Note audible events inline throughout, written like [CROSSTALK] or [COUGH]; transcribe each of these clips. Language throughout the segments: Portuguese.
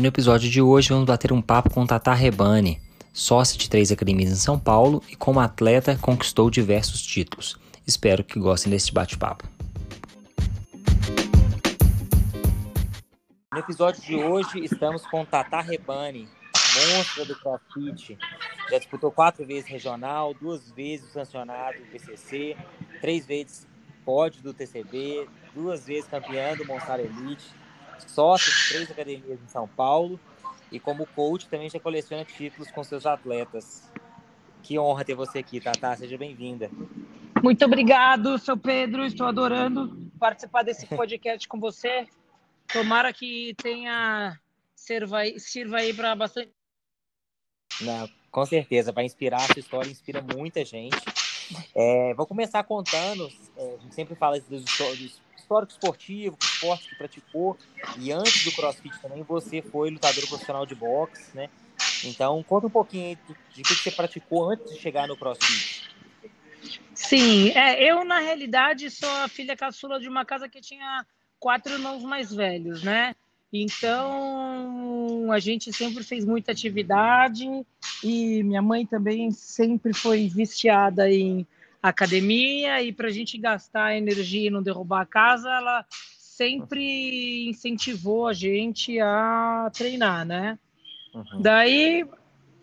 No episódio de hoje vamos bater um papo com Tata Rebani, sócia de três academias em São Paulo e como atleta conquistou diversos títulos. Espero que gostem deste bate-papo. No episódio de hoje estamos com Tata Rebani, monstra do CrossFit. Já disputou quatro vezes regional, duas vezes sancionado do PCC, três vezes pódio do TCB, duas vezes campeã do Monster Elite, sócio de três academias em São Paulo e como coach também já coleciona títulos com seus atletas. Que honra ter você aqui, Tata. Seja bem-vinda. Muito obrigado, seu Pedro. Estou adorando participar desse [LAUGHS] podcast com você. Tomara que tenha sirva aí, sirva aí para bastante. Não, com certeza, vai inspirar. A sua história inspira muita gente. É, vou começar contando. É, a gente sempre fala dos, dos histórico esportivo, esporte que praticou, e antes do CrossFit também você foi lutador profissional de boxe, né? Então, conta um pouquinho de que você praticou antes de chegar no CrossFit. Sim, é, eu na realidade sou a filha caçula de uma casa que tinha quatro irmãos mais velhos, né? Então, a gente sempre fez muita atividade e minha mãe também sempre foi viciada em academia e para a gente gastar energia e não derrubar a casa, ela sempre incentivou a gente a treinar, né? Uhum. Daí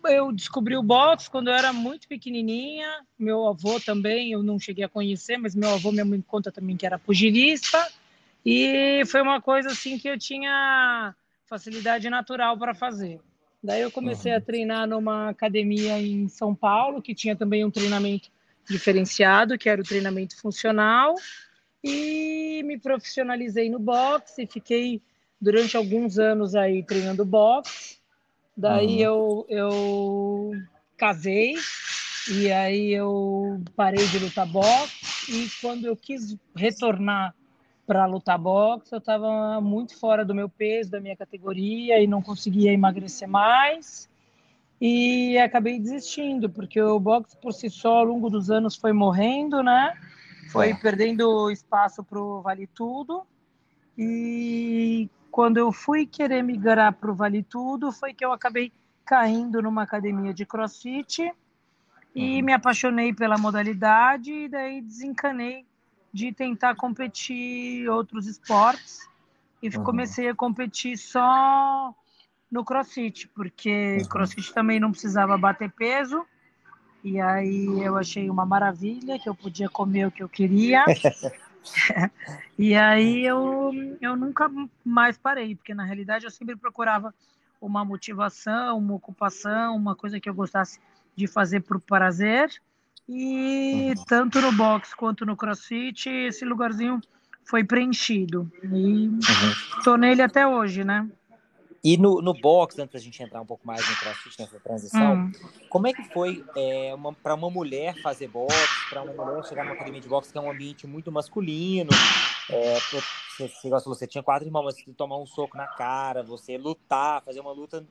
eu descobri o boxe quando eu era muito pequenininha. Meu avô também, eu não cheguei a conhecer, mas meu avô me mãe conta também que era pugilista. E foi uma coisa assim que eu tinha facilidade natural para fazer. Daí eu comecei uhum. a treinar numa academia em São Paulo, que tinha também um treinamento diferenciado, que era o treinamento funcional, e me profissionalizei no boxe, fiquei durante alguns anos aí treinando boxe. Daí uhum. eu, eu casei, e aí eu parei de lutar boxe, e quando eu quis retornar para lutar boxe, eu estava muito fora do meu peso, da minha categoria, e não conseguia emagrecer mais e acabei desistindo, porque o boxe por si só, ao longo dos anos, foi morrendo, né? Foi é. perdendo espaço para o Vale Tudo. E quando eu fui querer migrar para o Vale Tudo, foi que eu acabei caindo numa academia de crossfit e uhum. me apaixonei pela modalidade e daí desencanei de tentar competir outros esportes e uhum. comecei a competir só no crossfit, porque uhum. crossfit também não precisava bater peso. E aí eu achei uma maravilha que eu podia comer o que eu queria. [LAUGHS] e aí eu, eu nunca mais parei, porque na realidade eu sempre procurava uma motivação, uma ocupação, uma coisa que eu gostasse de fazer por prazer. E uhum. tanto no box quanto no crossfit, esse lugarzinho foi preenchido. E uhum. tô nele até hoje, né? E no, no box, antes da gente entrar um pouco mais no crossfit, nessa transição, hum. como é que foi é, para uma mulher fazer boxe, para uma mulher chegar numa academia de boxe, que é um ambiente muito masculino? É, você, você, você tinha quatro irmãos, você tomar um soco na cara, você lutar, fazer uma luta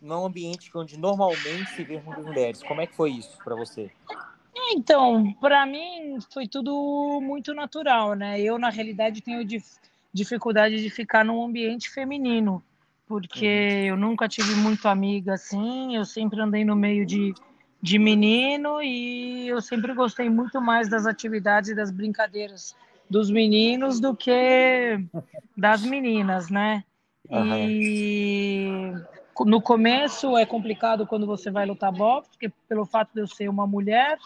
num ambiente onde normalmente se vê muitas mulheres. Como é que foi isso para você? Então, para mim foi tudo muito natural, né? Eu, na realidade, tenho dif dificuldade de ficar num ambiente feminino porque uhum. eu nunca tive muito amiga assim, eu sempre andei no meio de, de menino e eu sempre gostei muito mais das atividades e das brincadeiras dos meninos do que das meninas, né? Uhum. E no começo é complicado quando você vai lutar boxe, porque pelo fato de eu ser uma mulher,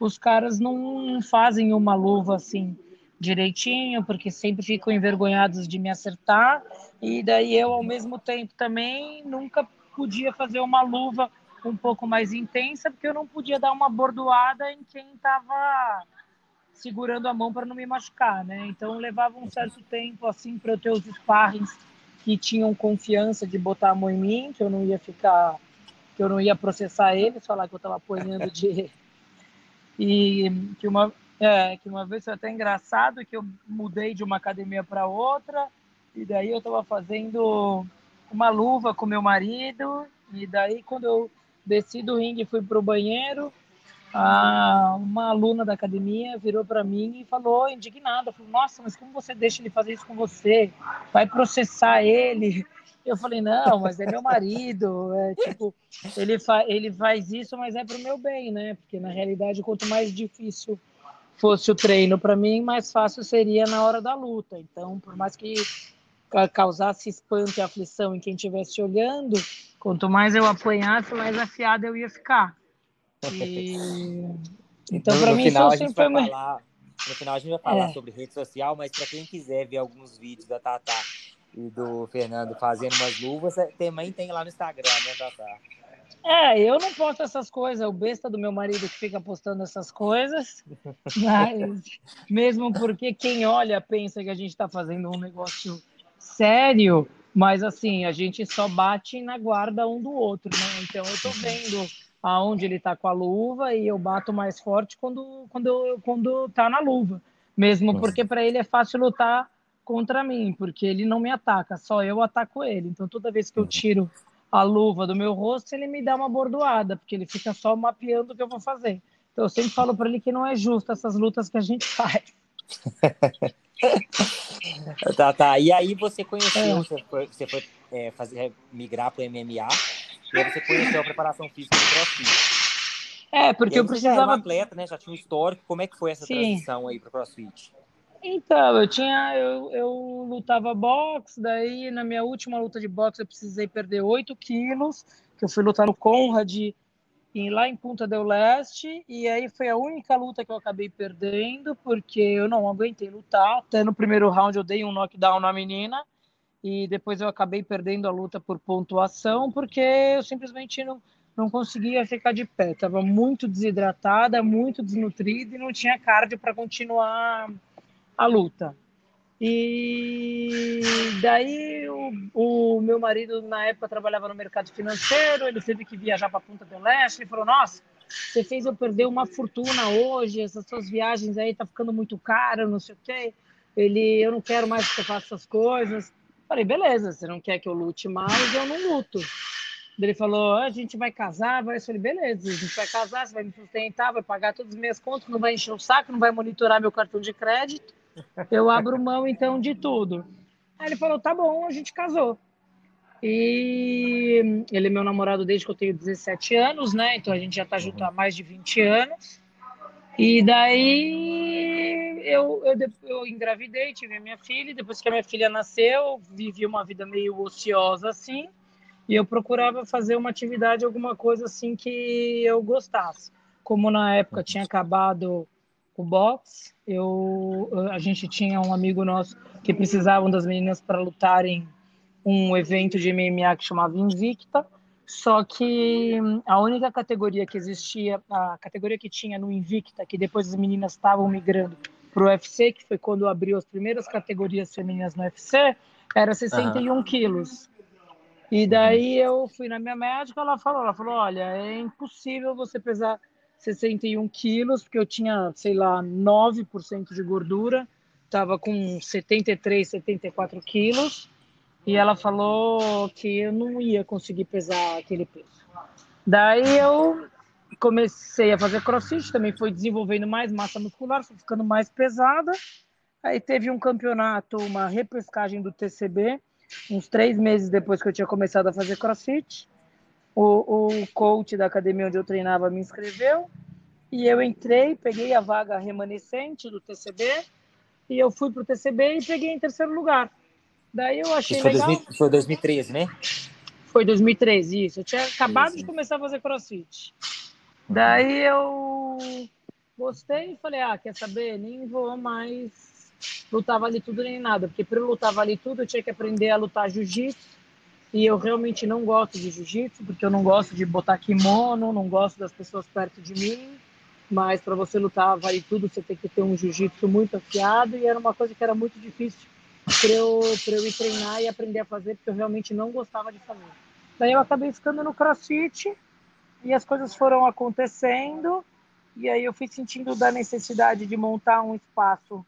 os caras não fazem uma luva assim direitinho, porque sempre ficam envergonhados de me acertar. E daí eu, ao mesmo tempo, também nunca podia fazer uma luva um pouco mais intensa, porque eu não podia dar uma bordoada em quem estava segurando a mão para não me machucar, né? Então levava um certo tempo assim para eu ter os sparrings que tinham confiança de botar a mão em mim, que eu não ia ficar que eu não ia processar eles, falar que eu estava apanhando de. [LAUGHS] E que uma, é, que uma vez foi até engraçado que eu mudei de uma academia para outra, e daí eu estava fazendo uma luva com meu marido, e daí quando eu desci do ringue e fui para o banheiro, a, uma aluna da academia virou para mim e falou, indignada, falou, nossa, mas como você deixa ele fazer isso com você? Vai processar ele? [LAUGHS] Eu falei, não, mas é meu marido, é tipo, ele, fa ele faz isso, mas é pro meu bem, né? Porque na realidade, quanto mais difícil fosse o treino para mim, mais fácil seria na hora da luta. Então, por mais que causasse espanto e aflição em quem estivesse olhando, quanto mais eu apanhasse, mais afiada eu ia ficar. E... Então, para mim, final, isso sempre foi falar, No final, a gente vai falar é. sobre rede social, mas para quem quiser ver alguns vídeos da Tata e do Fernando fazendo umas luvas, é, também tem lá no Instagram, né, Tata? É, eu não posto essas coisas, o besta do meu marido que fica postando essas coisas, [LAUGHS] mas mesmo porque quem olha pensa que a gente está fazendo um negócio sério, mas assim, a gente só bate na guarda um do outro, né? Então eu tô vendo aonde ele tá com a luva e eu bato mais forte quando quando quando tá na luva, mesmo porque para ele é fácil lutar contra mim, porque ele não me ataca, só eu ataco ele. Então toda vez que eu tiro a luva do meu rosto, ele me dá uma bordoada, porque ele fica só mapeando o que eu vou fazer. Então eu sempre falo para ele que não é justo essas lutas que a gente faz. [LAUGHS] tá, tá. E aí você conheceu, é. você foi, você foi é, fazer, migrar para o MMA, e aí você conheceu a preparação física do CrossFit. É, porque eu precisava. Já era um atleta, né? Já tinha um histórico. Como é que foi essa Sim. transição aí para o CrossFit? Então, eu tinha, eu, eu lutava boxe, daí na minha última luta de boxe eu precisei perder 8 quilos, que eu fui lutar no Conrad em, lá em Punta del Leste, e aí foi a única luta que eu acabei perdendo, porque eu não aguentei lutar, até no primeiro round eu dei um knockdown na menina, e depois eu acabei perdendo a luta por pontuação, porque eu simplesmente não, não conseguia ficar de pé, estava muito desidratada, muito desnutrida, e não tinha cardio para continuar a luta. E daí o, o, meu marido na época trabalhava no mercado financeiro, ele teve que viajar para Punta del Leste, ele falou: "Nossa, você fez eu perder uma fortuna hoje, essas suas viagens aí tá ficando muito caro, não sei o quê. Ele, eu não quero mais que você faça essas coisas". Falei: "Beleza, você não quer que eu lute mais, eu não luto". Ele falou: a gente vai casar, vai. Eu falei: beleza, a gente vai casar, você vai me sustentar, vai pagar todas as minhas contas, não vai encher o saco, não vai monitorar meu cartão de crédito. Eu abro mão então de tudo. Aí ele falou: tá bom, a gente casou. E ele é meu namorado desde que eu tenho 17 anos, né? Então a gente já tá junto há mais de 20 anos. E daí eu, eu, eu engravidei, tive a minha filha. Depois que a minha filha nasceu, vivi uma vida meio ociosa assim. E eu procurava fazer uma atividade, alguma coisa assim que eu gostasse. Como na época tinha acabado o boxe. Eu, a gente tinha um amigo nosso que precisavam das meninas para lutarem um evento de MMA que chamava Invicta. Só que a única categoria que existia, a categoria que tinha no Invicta, que depois as meninas estavam migrando para o UFC, que foi quando abriu as primeiras categorias femininas no UFC, era 61 uhum. quilos. E daí eu fui na minha médica, ela falou, ela falou, olha, é impossível você pesar 61 quilos, porque eu tinha, sei lá, 9% de gordura, estava com 73, 74 quilos, e ela falou que eu não ia conseguir pesar aquele peso. Daí eu comecei a fazer crossfit, também foi desenvolvendo mais massa muscular, foi ficando mais pesada. Aí teve um campeonato, uma repescagem do TCB, uns três meses depois que eu tinha começado a fazer crossfit o, o coach da academia onde eu treinava me inscreveu e eu entrei, peguei a vaga remanescente do TCB e eu fui para o TCB e peguei em terceiro lugar. Daí eu achei isso foi legal. 2000, foi 2013, né? Foi 2013, isso. Eu tinha acabado de começar a fazer crossfit. Daí eu gostei e falei, ah, quer saber? Nem vou mais lutar vale tudo nem nada, porque para eu lutar vale tudo eu tinha que aprender a lutar jiu-jitsu e eu realmente não gosto de jiu-jitsu, porque eu não gosto de botar kimono, não gosto das pessoas perto de mim. Mas para você lutar vale tudo, você tem que ter um jiu-jitsu muito afiado. E era uma coisa que era muito difícil para eu, eu ir treinar e aprender a fazer, porque eu realmente não gostava de fazer. Daí eu acabei ficando no CrossFit e as coisas foram acontecendo e aí eu fui sentindo da necessidade de montar um espaço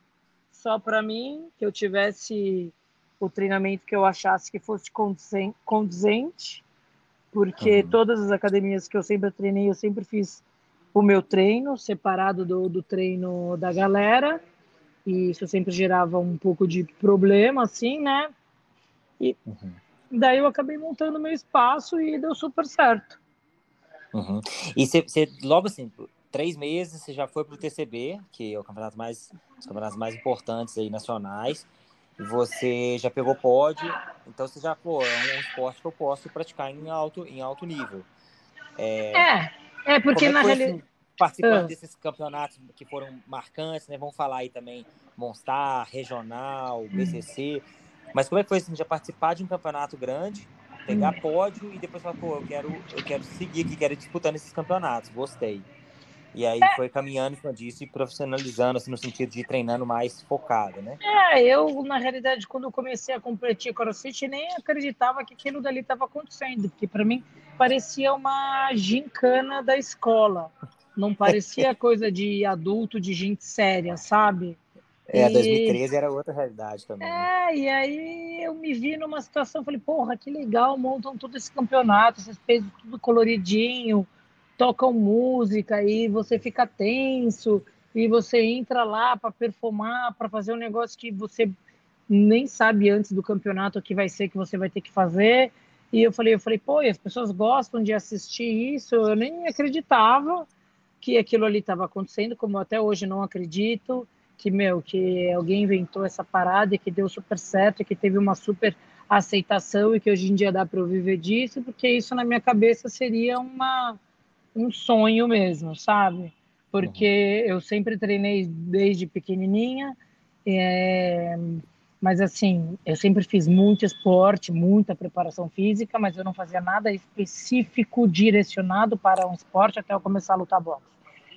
só para mim, que eu tivesse o treinamento que eu achasse que fosse condizente, porque uhum. todas as academias que eu sempre treinei, eu sempre fiz o meu treino separado do, do treino da galera, e isso sempre gerava um pouco de problema, assim, né? E uhum. daí eu acabei montando meu espaço e deu super certo. Uhum. E você, logo assim, três meses você já foi para o TCB, que é o campeonato mais, os campeonatos mais importantes aí nacionais. Você já pegou pódio, então você já, pô, é um esporte que eu posso praticar em alto, em alto nível. É, é, é porque é na realidade. Assim, participando ah. desses campeonatos que foram marcantes, né? Vamos falar aí também Monstar, Regional, BCC. Hum. Mas como é que foi assim, já participar de um campeonato grande, pegar hum. pódio e depois falar, pô, eu quero, eu quero seguir aqui, quero ir disputando esses campeonatos, gostei. E aí foi caminhando com disso e profissionalizando, assim, no sentido de ir treinando mais focado, né? É, eu, na realidade, quando eu comecei a competir crossfit, nem acreditava que aquilo dali estava acontecendo, porque para mim parecia uma gincana da escola. Não parecia [LAUGHS] coisa de adulto, de gente séria, sabe? É, e... 2013 era outra realidade também. Né? É, né? e aí eu me vi numa situação, falei, porra, que legal, montam todo esse campeonato, esses pesos tudo coloridinho, tocam música e você fica tenso e você entra lá para performar, para fazer um negócio que você nem sabe antes do campeonato o que vai ser que você vai ter que fazer. E eu falei, eu falei, pô, as pessoas gostam de assistir isso. Eu nem acreditava que aquilo ali estava acontecendo, como até hoje não acredito que meu, que alguém inventou essa parada e que deu super certo, e que teve uma super aceitação e que hoje em dia dá para eu viver disso, porque isso na minha cabeça seria uma um sonho mesmo, sabe? Porque uhum. eu sempre treinei desde pequenininha, é, mas assim, eu sempre fiz muito esporte, muita preparação física, mas eu não fazia nada específico direcionado para um esporte até eu começar a lutar boxe.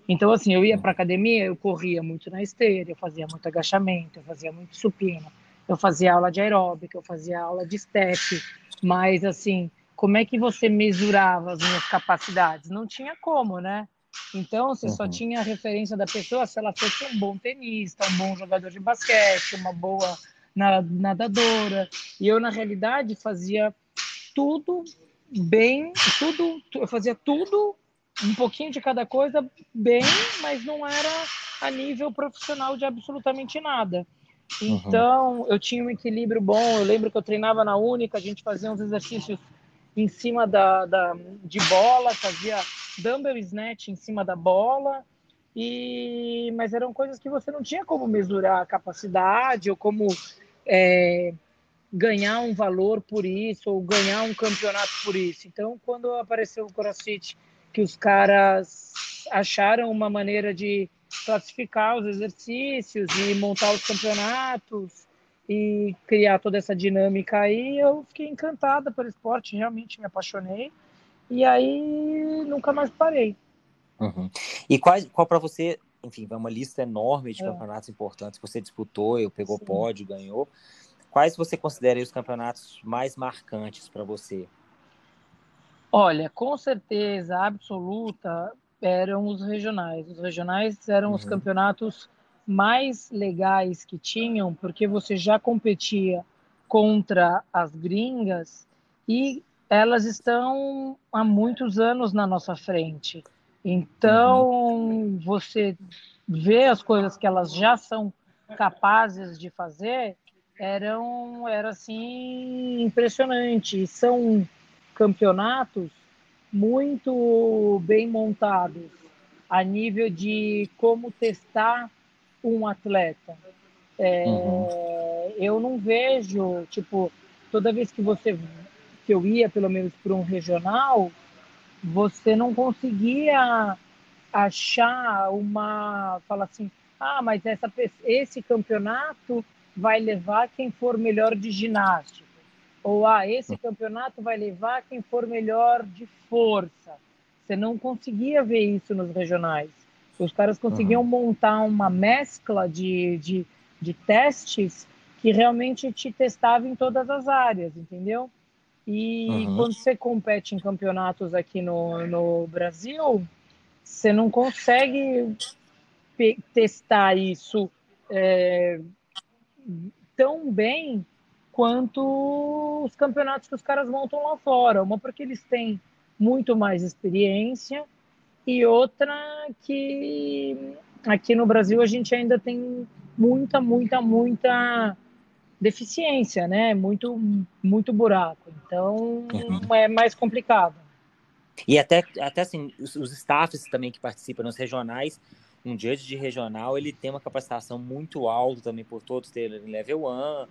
Então, assim, eu ia para academia, eu corria muito na esteira, eu fazia muito agachamento, eu fazia muito supino, eu fazia aula de aeróbica, eu fazia aula de step, mas assim, como é que você mesurava as minhas capacidades? Não tinha como, né? Então, você uhum. só tinha a referência da pessoa se ela fosse um bom tenista, um bom jogador de basquete, uma boa nadadora. E eu, na realidade, fazia tudo bem, tudo, eu fazia tudo, um pouquinho de cada coisa bem, mas não era a nível profissional de absolutamente nada. Uhum. Então, uhum. eu tinha um equilíbrio bom. Eu lembro que eu treinava na Única, a gente fazia uns exercícios em cima da, da, de bola, fazia dumbbell snatch em cima da bola, e mas eram coisas que você não tinha como mesurar a capacidade ou como é, ganhar um valor por isso ou ganhar um campeonato por isso. Então, quando apareceu o CrossFit, que os caras acharam uma maneira de classificar os exercícios e montar os campeonatos e criar toda essa dinâmica aí, eu fiquei encantada pelo esporte, realmente me apaixonei e aí nunca mais parei. Uhum. E qual, qual para você, enfim, é uma lista enorme de é. campeonatos importantes que você disputou, eu pegou Sim. pódio, ganhou. Quais você considera os campeonatos mais marcantes para você? Olha, com certeza absoluta eram os regionais. Os regionais eram uhum. os campeonatos mais legais que tinham, porque você já competia contra as gringas e elas estão há muitos anos na nossa frente. Então, uhum. você vê as coisas que elas já são capazes de fazer, eram era assim impressionante. São campeonatos muito bem montados a nível de como testar um atleta. É, uhum. Eu não vejo, tipo, toda vez que você que eu ia, pelo menos para um regional, você não conseguia achar uma, fala assim, ah, mas essa, esse campeonato vai levar quem for melhor de ginástica, ou ah, esse uhum. campeonato vai levar quem for melhor de força. Você não conseguia ver isso nos regionais. Os caras conseguiam uhum. montar uma mescla de, de, de testes que realmente te testava em todas as áreas, entendeu? E uhum. quando você compete em campeonatos aqui no, no Brasil, você não consegue testar isso é, tão bem quanto os campeonatos que os caras montam lá fora. Uma porque eles têm muito mais experiência e outra que aqui no Brasil a gente ainda tem muita, muita, muita deficiência, né? Muito, muito buraco. Então uhum. é mais complicado. E até, até assim, os, os staffs também que participam nos regionais, um judge de regional, ele tem uma capacitação muito alta também por todos terem level 1,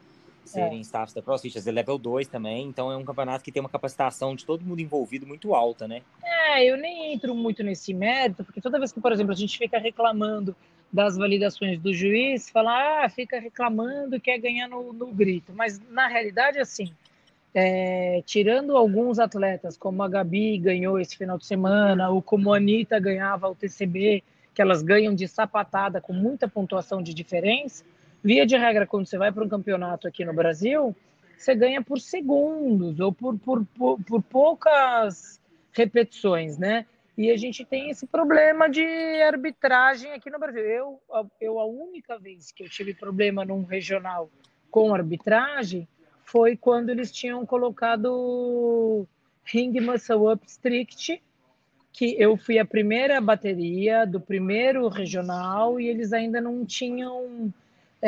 serem é. staffs da CrossFit, às level 2 também, então é um campeonato que tem uma capacitação de todo mundo envolvido muito alta, né? É, eu nem entro muito nesse mérito, porque toda vez que, por exemplo, a gente fica reclamando das validações do juiz, fala, ah, fica reclamando, quer ganhar no, no grito, mas na realidade, assim, é, tirando alguns atletas, como a Gabi ganhou esse final de semana, ou como a Anitta ganhava o TCB, que elas ganham de sapatada com muita pontuação de diferença, via de regra, quando você vai para um campeonato aqui no Brasil, você ganha por segundos ou por, por, por, por poucas repetições, né? E a gente tem esse problema de arbitragem aqui no Brasil. Eu, eu a única vez que eu tive problema num regional com arbitragem foi quando eles tinham colocado Ring Muscle Up Strict, que eu fui a primeira bateria do primeiro regional e eles ainda não tinham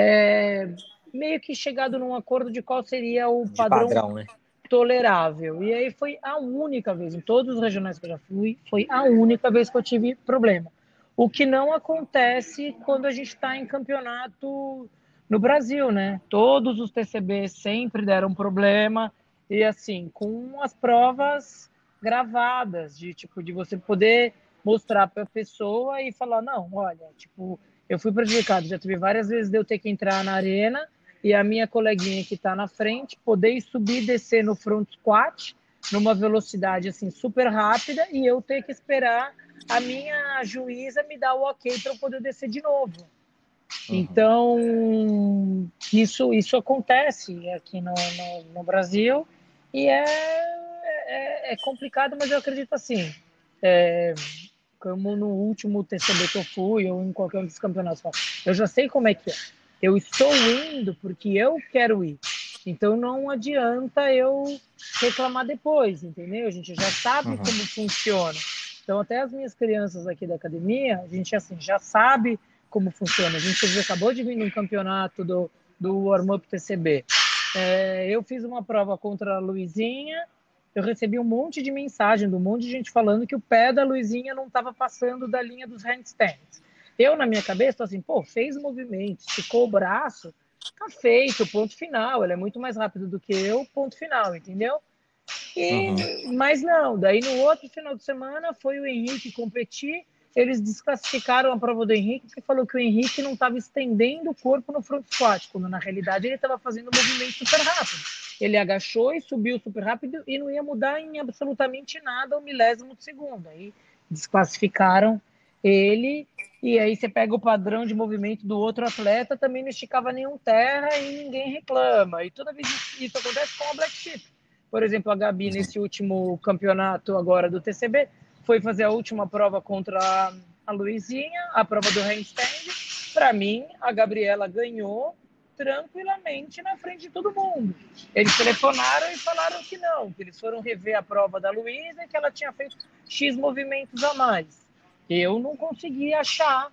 é, meio que chegado num acordo de qual seria o padrão, padrão né? tolerável. E aí foi a única vez, em todos os regionais que eu já fui, foi a única vez que eu tive problema. O que não acontece quando a gente está em campeonato no Brasil, né? Todos os TCBs sempre deram problema e assim, com as provas gravadas de tipo de você poder mostrar para a pessoa e falar não, olha, tipo, eu fui prejudicado, já tive várias vezes de eu ter que entrar na arena e a minha coleguinha que está na frente poder subir e descer no front squat numa velocidade assim super rápida e eu ter que esperar a minha juíza me dar o ok para eu poder descer de novo. Uhum. Então, isso, isso acontece aqui no, no, no Brasil e é, é, é, complicado, mas eu acredito assim. É, como no último TCB que eu fui, ou em qualquer um dos campeonatos, eu já sei como é que é. Eu estou indo porque eu quero ir. Então não adianta eu reclamar depois, entendeu? A gente já sabe uhum. como funciona. Então até as minhas crianças aqui da academia, a gente assim já sabe como funciona. A gente acabou de vir num campeonato do, do Warm Up TCB. É, eu fiz uma prova contra a Luizinha, eu recebi um monte de mensagem, de um monte de gente falando que o pé da Luizinha não estava passando da linha dos handstands. Eu, na minha cabeça, estou assim, pô, fez o movimento, esticou o braço, tá feito, ponto final. Ele é muito mais rápido do que eu, ponto final, entendeu? E, uhum. Mas não, daí no outro final de semana foi o Henrique competir eles desclassificaram a prova do Henrique porque falou que o Henrique não estava estendendo o corpo no front squat, quando na realidade ele estava fazendo um movimento super rápido. Ele agachou e subiu super rápido e não ia mudar em absolutamente nada o milésimo de segundo. Aí desclassificaram ele e aí você pega o padrão de movimento do outro atleta, também não esticava nenhum terra e ninguém reclama. E toda vez isso acontece com a Black Chip. Por exemplo, a Gabi nesse último campeonato agora do TCB, foi fazer a última prova contra a Luizinha, a prova do handstand. Para mim, a Gabriela ganhou tranquilamente na frente de todo mundo. Eles telefonaram e falaram que não, que eles foram rever a prova da Luísa e que ela tinha feito X movimentos a mais. Eu não consegui achar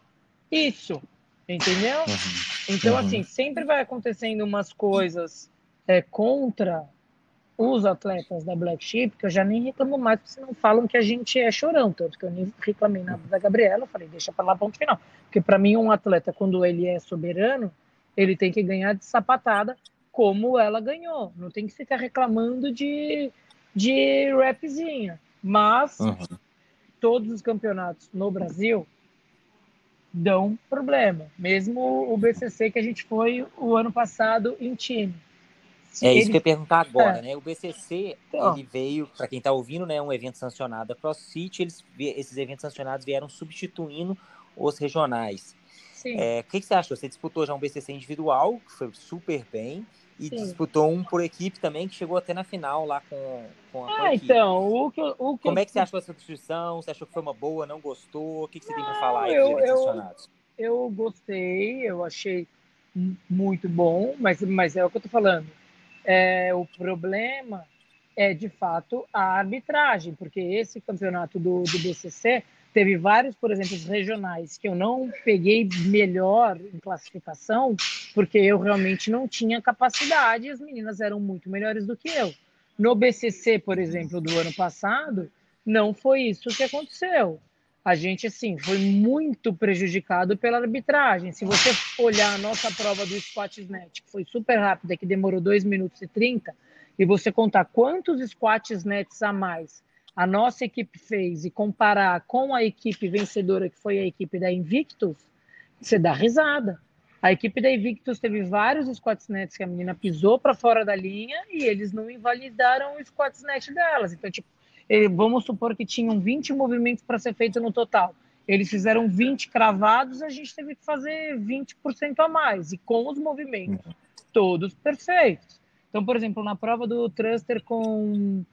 isso, entendeu? Uhum. Então, uhum. assim, sempre vai acontecendo umas coisas é, contra os atletas da Black Sheep, que eu já nem reclamo mais, porque senão falam que a gente é chorão, tanto que eu nem reclamei nada da Gabriela, falei, deixa para lá, ponto final. Porque para mim, um atleta, quando ele é soberano, ele tem que ganhar de sapatada, como ela ganhou. Não tem que ficar reclamando de, de rapzinha. Mas uhum. todos os campeonatos no Brasil dão problema. Mesmo o BCC que a gente foi o ano passado em time é isso que eu ia perguntar agora, é. né? O BCC, então. ele veio, para quem está ouvindo, né, um evento sancionado da CrossFit, eles, esses eventos sancionados vieram substituindo os regionais. Sim. É, o que, que, você achou? Você disputou já um BCC individual, que foi super bem, e Sim. disputou um por equipe também, que chegou até na final lá com, com a, ah, então, o que, o que Como eu... é que você achou essa substituição? Você achou que foi uma boa, não gostou? O que, que você não, tem para falar aí eu, eu, eu gostei, eu achei muito bom, mas, mas é o que eu tô falando. É, o problema é, de fato, a arbitragem, porque esse campeonato do, do BCC teve vários, por exemplo, regionais que eu não peguei melhor em classificação, porque eu realmente não tinha capacidade e as meninas eram muito melhores do que eu. No BCC, por exemplo, do ano passado, não foi isso que aconteceu. A gente, assim, foi muito prejudicado pela arbitragem. Se você olhar a nossa prova do Squatsnet, que foi super rápida, que demorou 2 minutos e 30, e você contar quantos Squatsnets a mais a nossa equipe fez e comparar com a equipe vencedora, que foi a equipe da Invictus, você dá risada. A equipe da Invictus teve vários squats nets que a menina pisou para fora da linha e eles não invalidaram o squats net delas. Então, tipo, vamos supor que tinham 20 movimentos para ser feito no total. Eles fizeram 20 cravados, a gente teve que fazer 20% a mais, e com os movimentos todos perfeitos. Então, por exemplo, na prova do thruster com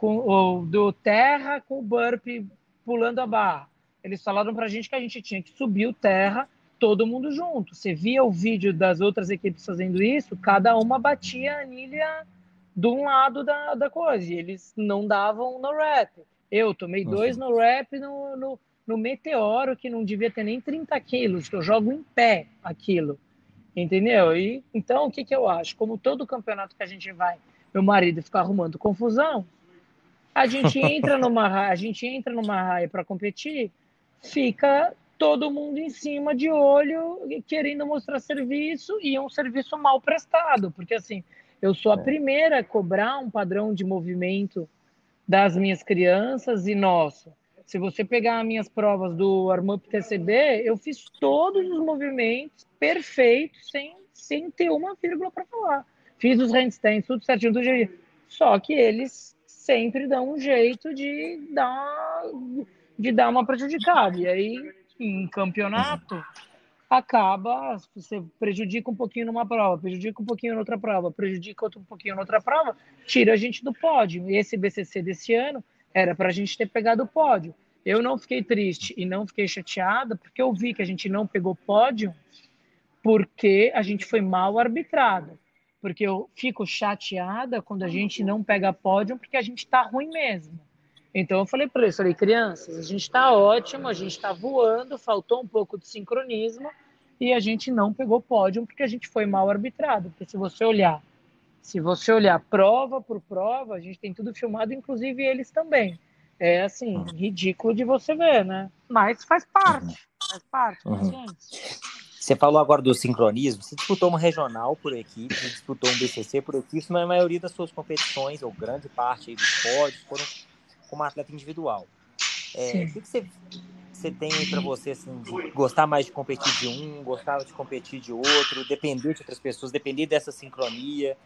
com o do terra com o burp pulando a barra. Eles falaram para a gente que a gente tinha que subir o terra todo mundo junto. Você via o vídeo das outras equipes fazendo isso, cada uma batia a anilha de um lado da, da coisa, e eles não davam no rap. Eu tomei Nossa. dois no rap no, no, no Meteoro, que não devia ter nem 30 quilos, que eu jogo em pé aquilo. Entendeu? E então o que, que eu acho? Como todo campeonato que a gente vai, meu marido fica arrumando confusão, a gente entra numa a gente entra numa raia para competir, fica todo mundo em cima de olho querendo mostrar serviço e um serviço mal prestado, porque assim, eu sou a é. primeira a cobrar um padrão de movimento das minhas crianças e nossa, se você pegar as minhas provas do Armup TCB, eu fiz todos os movimentos perfeitos sem sem ter uma vírgula para falar. Fiz os handstands, tudo certinho, tudo jeito. Só que eles sempre dão um jeito de dar, de dar uma prejudicada. E aí, em campeonato, acaba, você prejudica um pouquinho numa prova, prejudica um pouquinho noutra prova, prejudica outro um pouquinho noutra prova, tira a gente do pódio. Esse BCC desse ano era para a gente ter pegado o pódio. Eu não fiquei triste e não fiquei chateada porque eu vi que a gente não pegou pódio porque a gente foi mal arbitrado porque eu fico chateada quando a gente não pega pódio porque a gente está ruim mesmo. Então eu falei para eles, falei, crianças, a gente está ótimo, a gente está voando, faltou um pouco de sincronismo e a gente não pegou pódio porque a gente foi mal arbitrado. Porque se você olhar, se você olhar prova por prova, a gente tem tudo filmado, inclusive eles também. É assim, ridículo de você ver, né? Mas faz parte, faz parte, uhum. Você falou agora do sincronismo. Você disputou uma regional por equipe, disputou um BCC por equipe, mas a maioria das suas competições, ou grande parte dos pódios, foram como atleta individual. É, o que, que você, você tem para você, assim, de gostar mais de competir de um, gostar de competir de outro, depender de outras pessoas, depender dessa sincronia?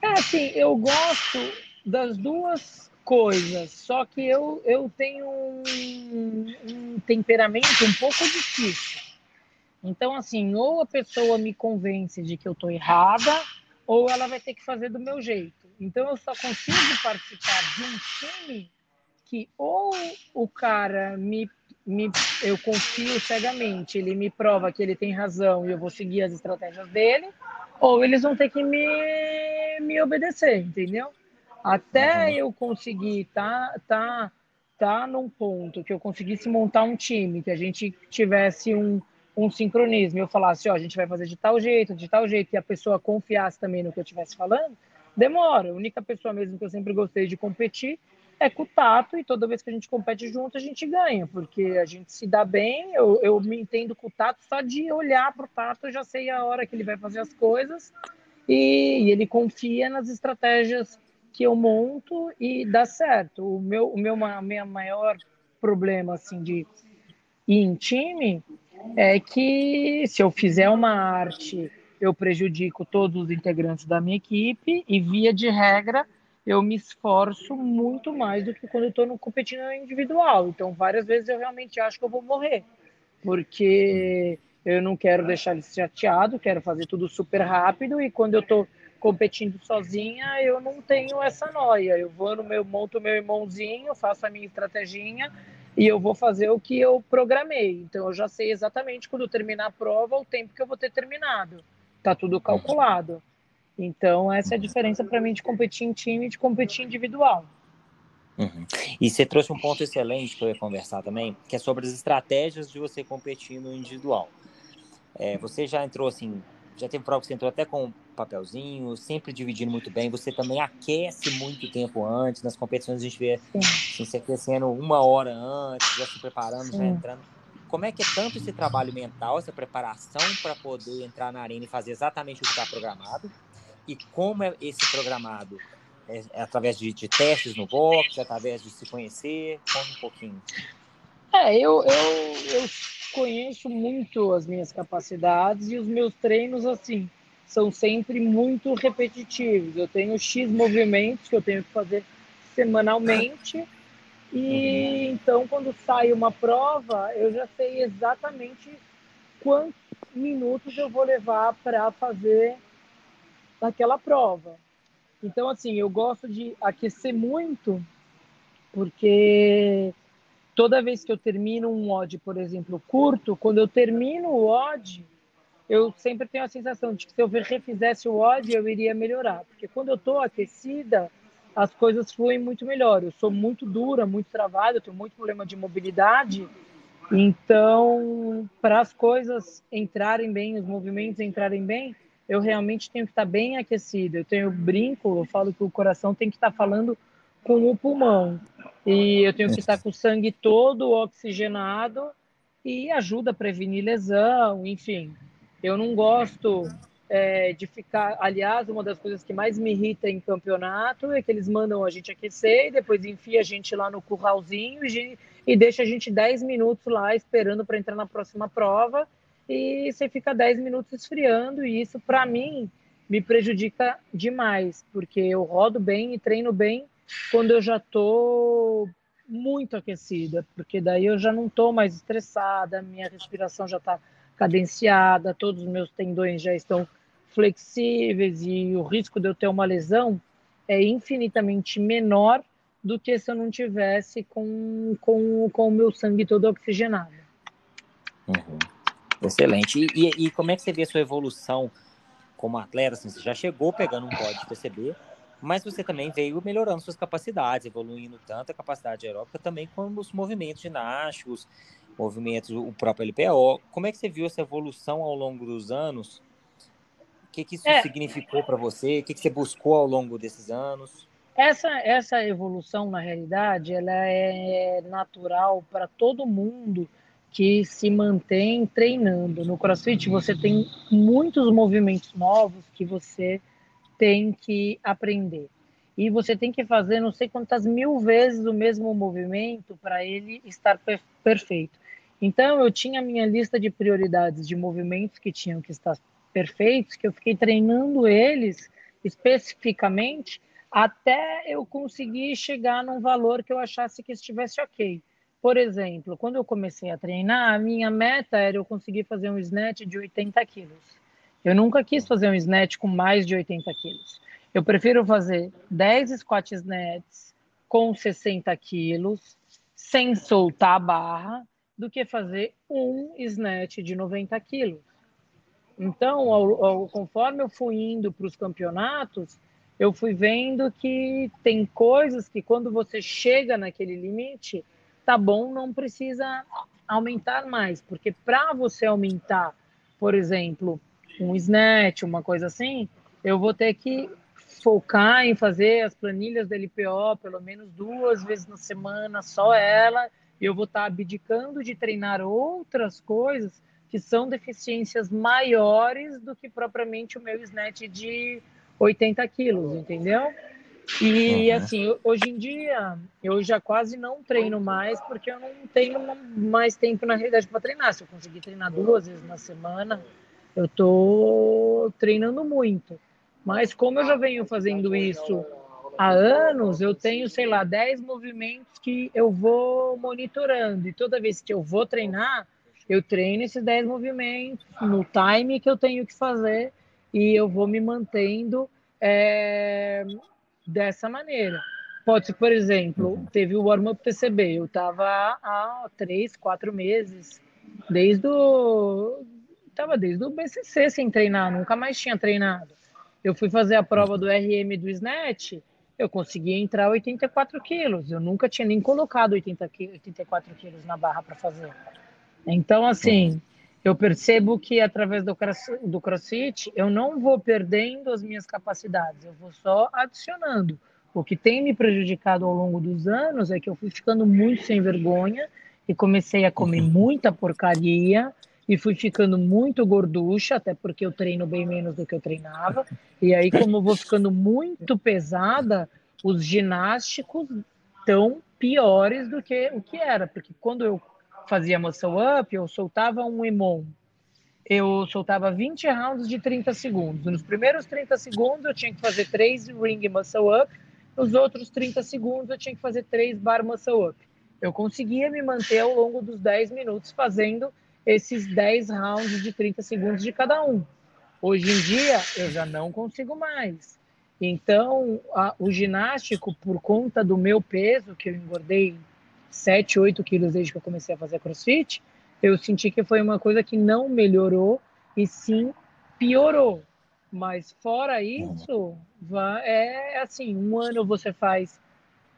É, assim, eu gosto das duas coisas, só que eu, eu tenho um, um temperamento um pouco difícil. Então, assim, ou a pessoa me convence de que eu estou errada, ou ela vai ter que fazer do meu jeito. Então, eu só consigo participar de um time que ou o cara me, me eu confio cegamente, ele me prova que ele tem razão e eu vou seguir as estratégias dele, ou eles vão ter que me, me obedecer, entendeu? Até uhum. eu conseguir tá, tá, tá num ponto que eu conseguisse montar um time, que a gente tivesse um, um sincronismo, eu falasse, ó, a gente vai fazer de tal jeito, de tal jeito, e a pessoa confiasse também no que eu estivesse falando, demora. A única pessoa mesmo que eu sempre gostei de competir é com o Tato, e toda vez que a gente compete junto, a gente ganha, porque a gente se dá bem, eu, eu me entendo com o Tato, só de olhar para o Tato, eu já sei a hora que ele vai fazer as coisas, e, e ele confia nas estratégias que eu monto e dá certo. O meu, o meu minha maior problema, assim, de ir em time é que se eu fizer uma arte, eu prejudico todos os integrantes da minha equipe e, via de regra, eu me esforço muito mais do que quando eu estou competindo individual. Então, várias vezes eu realmente acho que eu vou morrer, porque Eu não quero deixar ele chateado, quero fazer tudo super rápido e quando eu estou competindo sozinha, eu não tenho essa noia. Eu vou no meu monto meu irmãozinho, faço a minha estratégia e eu vou fazer o que eu programei. Então eu já sei exatamente quando terminar a prova o tempo que eu vou ter terminado. Tá tudo calculado. Então essa é a diferença para mim de competir em time e de competir individual. Uhum. E você trouxe um ponto excelente que eu ia conversar também, que é sobre as estratégias de você competir no individual. É, você já entrou assim, já teve prova que você entrou até com papelzinho, sempre dividindo muito bem. Você também aquece muito tempo antes. Nas competições a gente vê assim, você aquecendo uma hora antes, já se preparando, Sim. já entrando. Como é que é tanto esse trabalho mental, essa preparação para poder entrar na arena e fazer exatamente o que está programado? E como é esse programado? É, é através de, de, testes no box, é através de se conhecer? Conta um pouquinho. É, eu, eu, eu conheço muito as minhas capacidades e os meus treinos, assim, são sempre muito repetitivos. Eu tenho X movimentos que eu tenho que fazer semanalmente. E uhum. então, quando sai uma prova, eu já sei exatamente quantos minutos eu vou levar para fazer aquela prova. Então, assim, eu gosto de aquecer muito, porque toda vez que eu termino um odd, por exemplo, curto, quando eu termino o odd, eu sempre tenho a sensação de que se eu refizesse o odd, eu iria melhorar. Porque quando eu estou aquecida, as coisas fluem muito melhor. Eu sou muito dura, muito travada, eu tenho muito problema de mobilidade. Então, para as coisas entrarem bem, os movimentos entrarem bem, eu realmente tenho que estar bem aquecido. Eu tenho brinco, eu falo que o coração tem que estar falando com o pulmão. E eu tenho que estar com o sangue todo oxigenado e ajuda a prevenir lesão, enfim. Eu não gosto é, de ficar. Aliás, uma das coisas que mais me irrita em campeonato é que eles mandam a gente aquecer e depois enfia a gente lá no curralzinho e, e deixa a gente 10 minutos lá esperando para entrar na próxima prova e você fica 10 minutos esfriando, e isso, para mim, me prejudica demais, porque eu rodo bem e treino bem quando eu já estou muito aquecida, porque daí eu já não estou mais estressada, minha respiração já está cadenciada, todos os meus tendões já estão flexíveis e o risco de eu ter uma lesão é infinitamente menor do que se eu não tivesse com, com, com o meu sangue todo oxigenado. Uhum. Excelente. E, e, e, como é que você vê a sua evolução como atleta? Assim, você já chegou pegando um código PCB, mas você também veio melhorando suas capacidades, evoluindo tanto a capacidade aeróbica também como os movimentos ginásticos, movimentos, o próprio LPO. Como é que você viu essa evolução ao longo dos anos? O que, que isso é. significou para você? O que, que você buscou ao longo desses anos? Essa, essa evolução, na realidade, ela é natural para todo mundo que se mantém treinando. No CrossFit você tem muitos movimentos novos que você tem que aprender. E você tem que fazer não sei quantas mil vezes o mesmo movimento para ele estar per perfeito. Então eu tinha a minha lista de prioridades de movimentos que tinham que estar perfeitos, que eu fiquei treinando eles especificamente até eu conseguir chegar num valor que eu achasse que estivesse ok. Por exemplo, quando eu comecei a treinar, a minha meta era eu conseguir fazer um snatch de 80 quilos. Eu nunca quis fazer um snatch com mais de 80 quilos. Eu prefiro fazer 10 squat snatches com 60 quilos, sem soltar a barra, do que fazer um snatch de 90 quilos. Então, ao, ao, conforme eu fui indo para os campeonatos, eu fui vendo que tem coisas que quando você chega naquele limite, tá bom, não precisa aumentar mais, porque para você aumentar, por exemplo, um snatch, uma coisa assim, eu vou ter que focar em fazer as planilhas da LPO pelo menos duas vezes na semana, só ela, eu vou estar tá abdicando de treinar outras coisas que são deficiências maiores do que propriamente o meu snatch de 80 quilos, entendeu? E uhum. assim, hoje em dia eu já quase não treino mais porque eu não tenho mais tempo na realidade para treinar. Se eu conseguir treinar duas vezes na semana, eu tô treinando muito. Mas como eu já venho fazendo isso há anos, eu tenho, sei lá, 10 movimentos que eu vou monitorando. E toda vez que eu vou treinar, eu treino esses 10 movimentos no time que eu tenho que fazer e eu vou me mantendo é, dessa maneira. Pode ser, por exemplo, teve o warm-up TCB, eu estava há três, quatro meses, desde o. Estava desde o BCC sem treinar, nunca mais tinha treinado. Eu fui fazer a prova do RM do Snatch, eu consegui entrar 84 quilos. Eu nunca tinha nem colocado 80, 84 quilos na barra para fazer. Então, assim, eu percebo que através do, do CrossFit eu não vou perdendo as minhas capacidades, eu vou só adicionando. O que tem me prejudicado ao longo dos anos é que eu fui ficando muito sem vergonha e comecei a comer [LAUGHS] muita porcaria e fui ficando muito gorducha, até porque eu treino bem menos do que eu treinava. E aí, como eu vou ficando muito pesada, os ginásticos estão piores do que o que era, porque quando eu fazia muscle up, eu soltava um emon. Eu soltava 20 rounds de 30 segundos. Nos primeiros 30 segundos eu tinha que fazer 3 ring muscle up nos outros 30 segundos, eu tinha que fazer três bar muscle up. Eu conseguia me manter ao longo dos 10 minutos fazendo esses 10 rounds de 30 segundos de cada um. Hoje em dia, eu já não consigo mais. Então, a, o ginástico, por conta do meu peso, que eu engordei 7, 8 quilos desde que eu comecei a fazer crossfit, eu senti que foi uma coisa que não melhorou e sim piorou. Mas fora isso, é assim, um ano você faz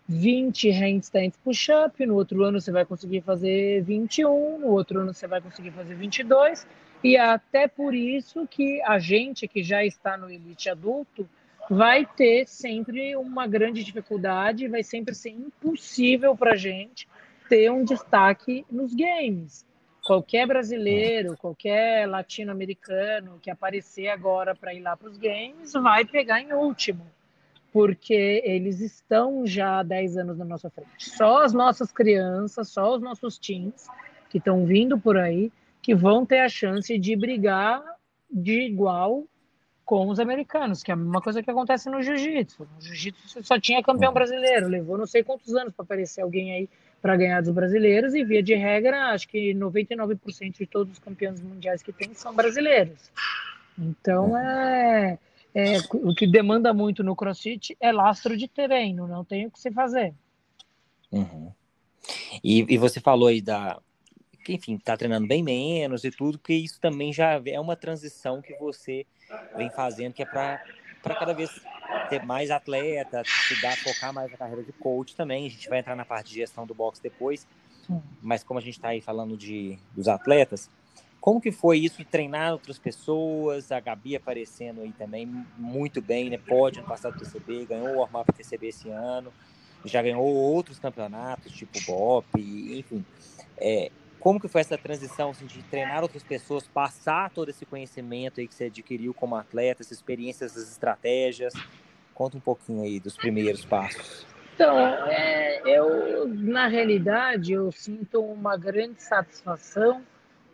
20 handstands push-up, no outro ano você vai conseguir fazer 21, no outro ano você vai conseguir fazer 22, e é até por isso que a gente que já está no elite adulto vai ter sempre uma grande dificuldade, vai sempre ser impossível para a gente ter um destaque nos games. Qualquer brasileiro, qualquer latino-americano que aparecer agora para ir lá para os games vai pegar em último, porque eles estão já há 10 anos na nossa frente. Só as nossas crianças, só os nossos teens que estão vindo por aí, que vão ter a chance de brigar de igual com os americanos, que é a mesma coisa que acontece no jiu-jitsu. No jiu-jitsu só tinha campeão brasileiro, levou não sei quantos anos para aparecer alguém aí para ganhar dos brasileiros e via de regra, acho que 99% de todos os campeões mundiais que tem são brasileiros. Então é, é, o que demanda muito no CrossFit é lastro de treino, não tem o que se fazer. Uhum. E, e você falou aí da que enfim está treinando bem menos e tudo, porque isso também já é uma transição que você vem fazendo que é para para cada vez ter mais atleta, se dar, focar mais na carreira de coach também. A gente vai entrar na parte de gestão do box depois. Mas como a gente está aí falando de, dos atletas, como que foi isso treinar outras pessoas? A Gabi aparecendo aí também muito bem, né? Pode no passado do TCB, ganhou o warm-up TCB esse ano, já ganhou outros campeonatos, tipo BOP, enfim. É, como que foi essa transição assim, de treinar outras pessoas, passar todo esse conhecimento aí que você adquiriu como atleta, essas experiências, essas estratégias? Conta um pouquinho aí dos primeiros passos. Então, é, eu, na realidade, eu sinto uma grande satisfação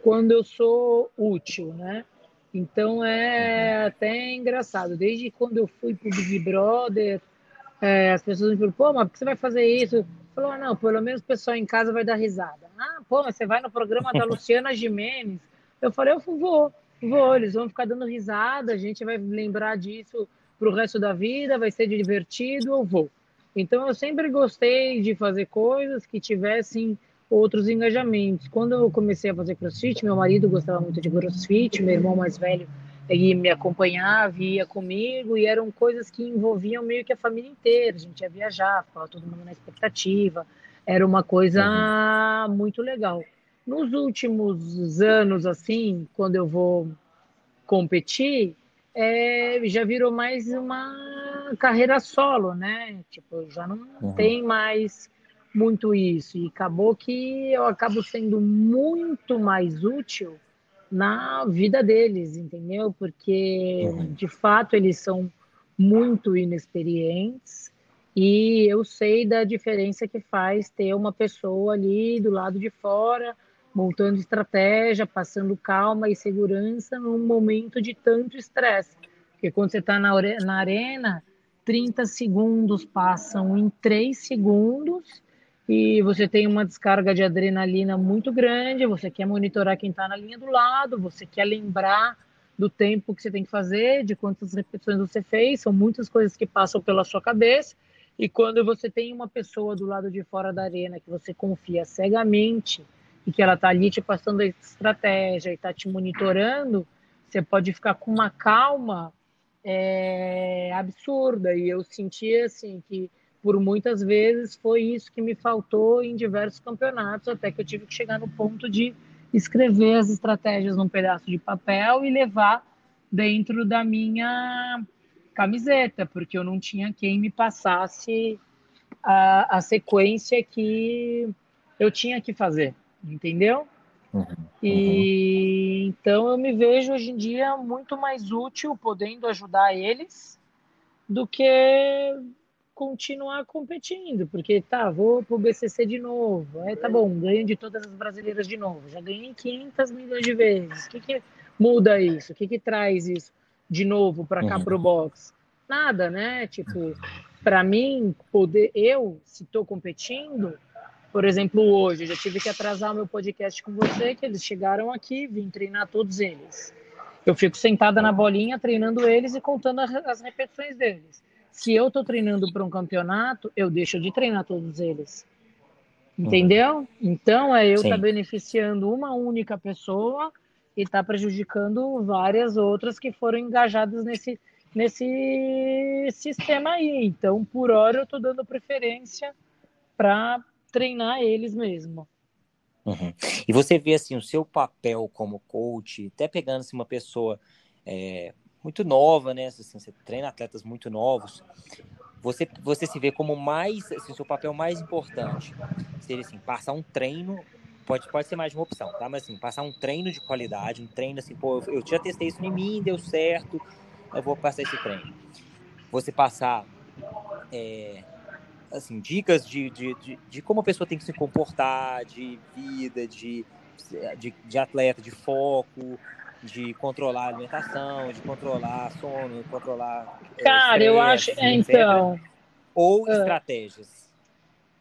quando eu sou útil, né? Então é uhum. até engraçado. Desde quando eu fui pro Big Brother, é, as pessoas me perguntam, pô, mas por que você vai fazer isso? Falou, ah, não, pelo menos o pessoal em casa vai dar risada. Ah, pô, mas você vai no programa da Luciana Gimenez. Eu falei, eu vou, vou, eles vão ficar dando risada, a gente vai lembrar disso pro resto da vida, vai ser divertido, eu vou. Então eu sempre gostei de fazer coisas que tivessem outros engajamentos. Quando eu comecei a fazer crossfit, meu marido gostava muito de crossfit, meu irmão mais velho ele me acompanhava, ia comigo, e eram coisas que envolviam meio que a família inteira. A gente ia viajar, ficava todo mundo na expectativa. Era uma coisa uhum. muito legal. Nos últimos anos, assim, quando eu vou competir, é, já virou mais uma carreira solo, né? Tipo, já não uhum. tem mais muito isso. E acabou que eu acabo sendo muito mais útil na vida deles, entendeu? Porque uhum. de fato eles são muito inexperientes e eu sei da diferença que faz ter uma pessoa ali do lado de fora montando estratégia, passando calma e segurança num momento de tanto estresse. Porque quando você está na, na arena, 30 segundos passam em 3 segundos e você tem uma descarga de adrenalina muito grande, você quer monitorar quem está na linha do lado, você quer lembrar do tempo que você tem que fazer, de quantas repetições você fez, são muitas coisas que passam pela sua cabeça. E quando você tem uma pessoa do lado de fora da arena que você confia cegamente e que ela está ali te passando a estratégia e está te monitorando, você pode ficar com uma calma é, absurda. E eu senti assim que por muitas vezes foi isso que me faltou em diversos campeonatos, até que eu tive que chegar no ponto de escrever as estratégias num pedaço de papel e levar dentro da minha camiseta, porque eu não tinha quem me passasse a, a sequência que eu tinha que fazer, entendeu? Uhum, e uhum. então eu me vejo hoje em dia muito mais útil podendo ajudar eles do que continuar competindo, porque tá, vou pro BCC de novo, é, tá bom, ganho de todas as brasileiras de novo, já ganhei 500 milhões de vezes, o que, que muda isso? O que, que traz isso de novo para cá uhum. pro box? Nada, né? Tipo, para mim, poder, eu, se estou competindo, por exemplo, hoje, já tive que atrasar o meu podcast com você, que eles chegaram aqui, vim treinar todos eles. Eu fico sentada na bolinha treinando eles e contando as repetições deles. Se eu estou treinando para um campeonato, eu deixo de treinar todos eles. Entendeu? Uhum. Então é eu estar tá beneficiando uma única pessoa e estar tá prejudicando várias outras que foram engajadas nesse, nesse sistema aí. Então, por hora, eu estou dando preferência para treinar eles mesmo. Uhum. E você vê assim o seu papel como coach, até pegando assim, uma pessoa é, muito nova, né? Assim, você treina atletas muito novos. Você, você se vê como mais, assim, seu papel mais importante seria assim, passar um treino, pode, pode ser mais uma opção, tá? Mas assim, passar um treino de qualidade, um treino assim, pô, eu, eu já testei isso em mim, deu certo, eu vou passar esse treino. Você passar é, assim, dicas de, de, de, de, como a pessoa tem que se comportar, de vida, de, de, de atleta, de foco, de controlar a alimentação, de controlar sono, de controlar. Eh, Cara, eu acho. Etc. Então. Ou uh, estratégias.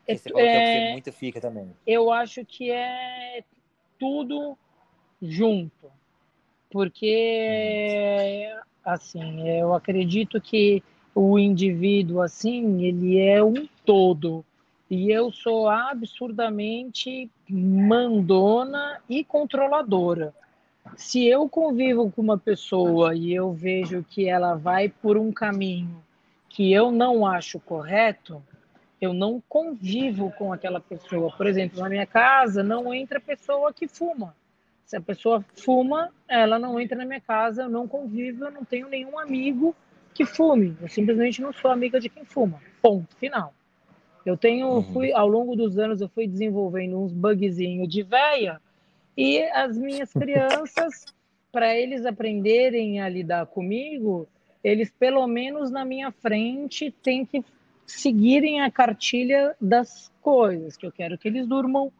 É, você falou é, que é o que muito fica também. Eu acho que é tudo junto. Porque, uhum. assim, eu acredito que o indivíduo, assim, ele é um todo. E eu sou absurdamente mandona e controladora se eu convivo com uma pessoa e eu vejo que ela vai por um caminho que eu não acho correto, eu não convivo com aquela pessoa. Por exemplo, na minha casa não entra pessoa que fuma. Se a pessoa fuma, ela não entra na minha casa, eu não convivo, eu não tenho nenhum amigo que fume. Eu simplesmente não sou amiga de quem fuma. Ponto final. Eu tenho, uhum. fui ao longo dos anos eu fui desenvolvendo uns bugzinhos de véia e as minhas crianças, para eles aprenderem a lidar comigo, eles, pelo menos na minha frente, têm que seguirem a cartilha das coisas, que eu quero que eles durmam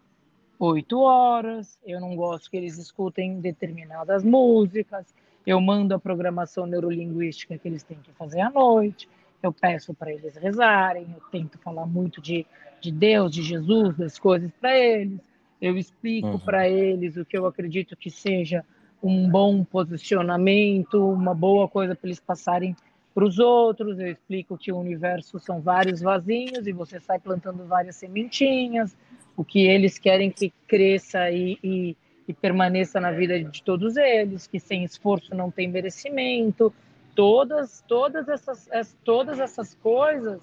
oito horas, eu não gosto que eles escutem determinadas músicas, eu mando a programação neurolinguística que eles têm que fazer à noite, eu peço para eles rezarem, eu tento falar muito de, de Deus, de Jesus, das coisas para eles eu explico uhum. para eles o que eu acredito que seja um bom posicionamento, uma boa coisa para eles passarem para os outros. Eu explico que o universo são vários vasinhos e você sai plantando várias sementinhas, o que eles querem que cresça e, e, e permaneça na vida de todos eles, que sem esforço não tem merecimento. Todas, todas essas, todas essas coisas,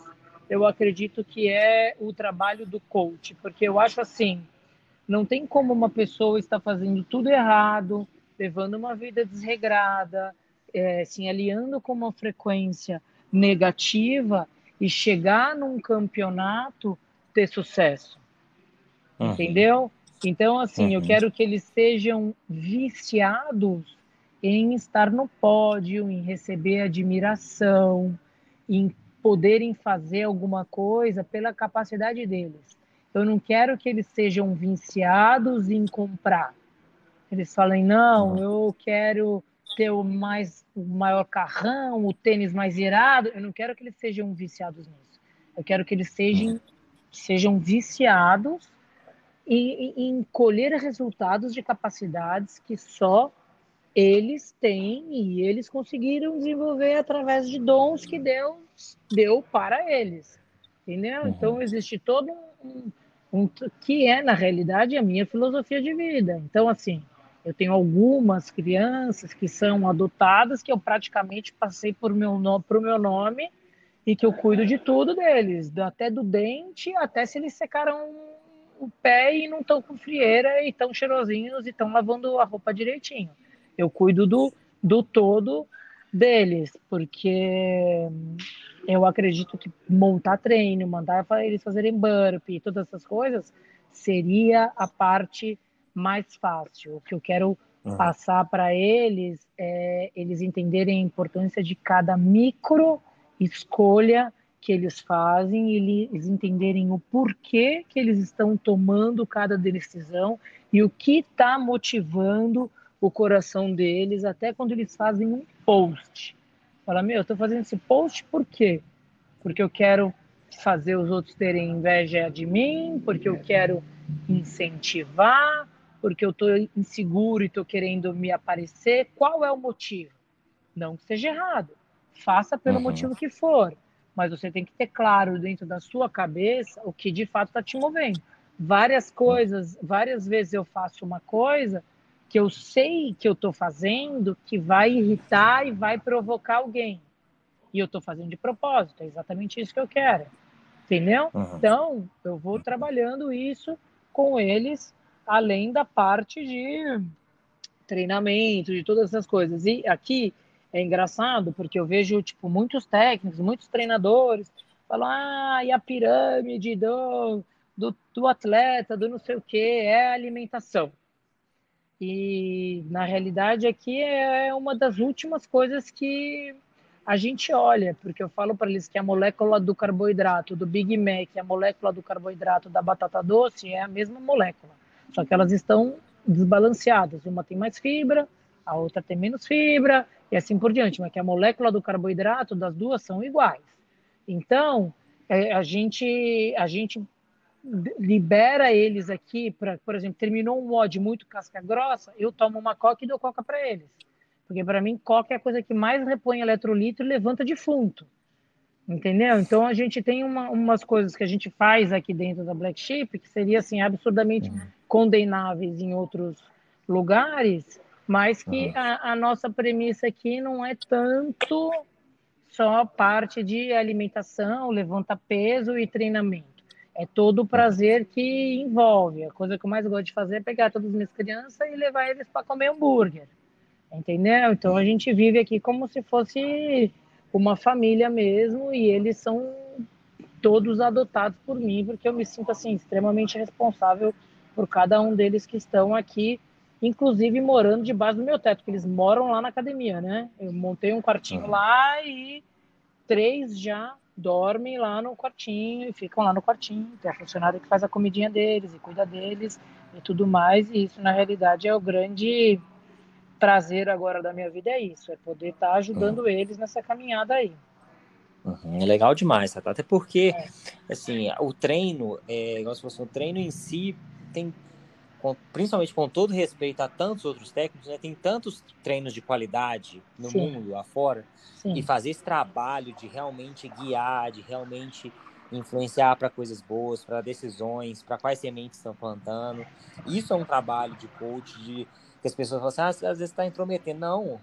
eu acredito que é o trabalho do coach, porque eu acho assim não tem como uma pessoa estar fazendo tudo errado, levando uma vida desregrada, é, se aliando com uma frequência negativa e chegar num campeonato ter sucesso. Uhum. Entendeu? Então, assim, uhum. eu quero que eles sejam viciados em estar no pódio, em receber admiração, em poderem fazer alguma coisa pela capacidade deles. Eu não quero que eles sejam viciados em comprar. Eles falem, não, uhum. eu quero ter o, mais, o maior carrão, o tênis mais irado. Eu não quero que eles sejam viciados nisso. Eu quero que eles sejam sejam viciados em, em colher resultados de capacidades que só eles têm e eles conseguiram desenvolver através de dons que Deus deu para eles, entendeu? Uhum. Então existe todo um, um, que é na realidade a minha filosofia de vida. Então assim, eu tenho algumas crianças que são adotadas que eu praticamente passei por meu pro meu nome e que eu cuido de tudo deles, até do dente, até se eles secaram o pé e não estão com frieira e estão cheirosinhos e estão lavando a roupa direitinho. Eu cuido do, do todo deles, porque eu acredito que montar treino, mandar eles fazerem burpee, todas essas coisas, seria a parte mais fácil. O que eu quero uhum. passar para eles é eles entenderem a importância de cada micro escolha que eles fazem, eles entenderem o porquê que eles estão tomando cada decisão e o que está motivando o coração deles, até quando eles fazem um post. Fala, meu, eu estou fazendo esse post por quê? Porque eu quero fazer os outros terem inveja de mim, porque eu quero incentivar, porque eu estou inseguro e estou querendo me aparecer. Qual é o motivo? Não que seja errado. Faça pelo uhum. motivo que for mas você tem que ter claro dentro da sua cabeça o que de fato está te movendo. Várias coisas, várias vezes eu faço uma coisa que eu sei que eu estou fazendo que vai irritar e vai provocar alguém. E eu estou fazendo de propósito, é exatamente isso que eu quero. Entendeu? Uhum. Então, eu vou trabalhando isso com eles, além da parte de treinamento, de todas essas coisas. E aqui, é engraçado porque eu vejo tipo muitos técnicos, muitos treinadores falam ah, e a pirâmide do, do, do atleta, do não sei o que, é a alimentação. E na realidade aqui é uma das últimas coisas que a gente olha, porque eu falo para eles que a molécula do carboidrato do Big Mac, a molécula do carboidrato da batata doce é a mesma molécula, só que elas estão desbalanceadas. Uma tem mais fibra, a outra tem menos fibra, e assim por diante, mas que a molécula do carboidrato das duas são iguais. Então, é, a gente, a gente libera eles aqui para, por exemplo, terminou um mod muito casca grossa, eu tomo uma coca e dou coca para eles. Porque para mim coca é a coisa que mais repõe eletrolito e levanta defunto. Entendeu? Então a gente tem uma, umas coisas que a gente faz aqui dentro da Black Sheep que seria assim absurdamente uhum. condenáveis em outros lugares, mas que uhum. a, a, nossa premissa aqui não é tanto só parte de alimentação, levanta peso e treinamento. É todo o prazer que envolve. A coisa que eu mais gosto de fazer é pegar todas as minhas crianças e levar eles para comer hambúrguer. Entendeu? Então a gente vive aqui como se fosse uma família mesmo e eles são todos adotados por mim, porque eu me sinto assim extremamente responsável por cada um deles que estão aqui inclusive morando debaixo do meu teto, porque eles moram lá na academia, né? Eu montei um quartinho uhum. lá e três já dormem lá no quartinho e ficam lá no quartinho. Tem a funcionária que faz a comidinha deles e cuida deles e tudo mais. E isso, na realidade, é o grande prazer agora da minha vida, é isso, é poder estar tá ajudando uhum. eles nessa caminhada aí. Uhum, é legal demais? Até porque, é. assim, o treino, é, igual se fosse um treino em si, tem com, principalmente com todo respeito a tantos outros técnicos, né, tem tantos treinos de qualidade no Sim. mundo afora, Sim. e fazer esse trabalho de realmente guiar, de realmente influenciar para coisas boas, para decisões, para quais sementes estão plantando. Isso é um trabalho de coach, de que as pessoas falam assim, ah, às vezes está intrometendo. Não,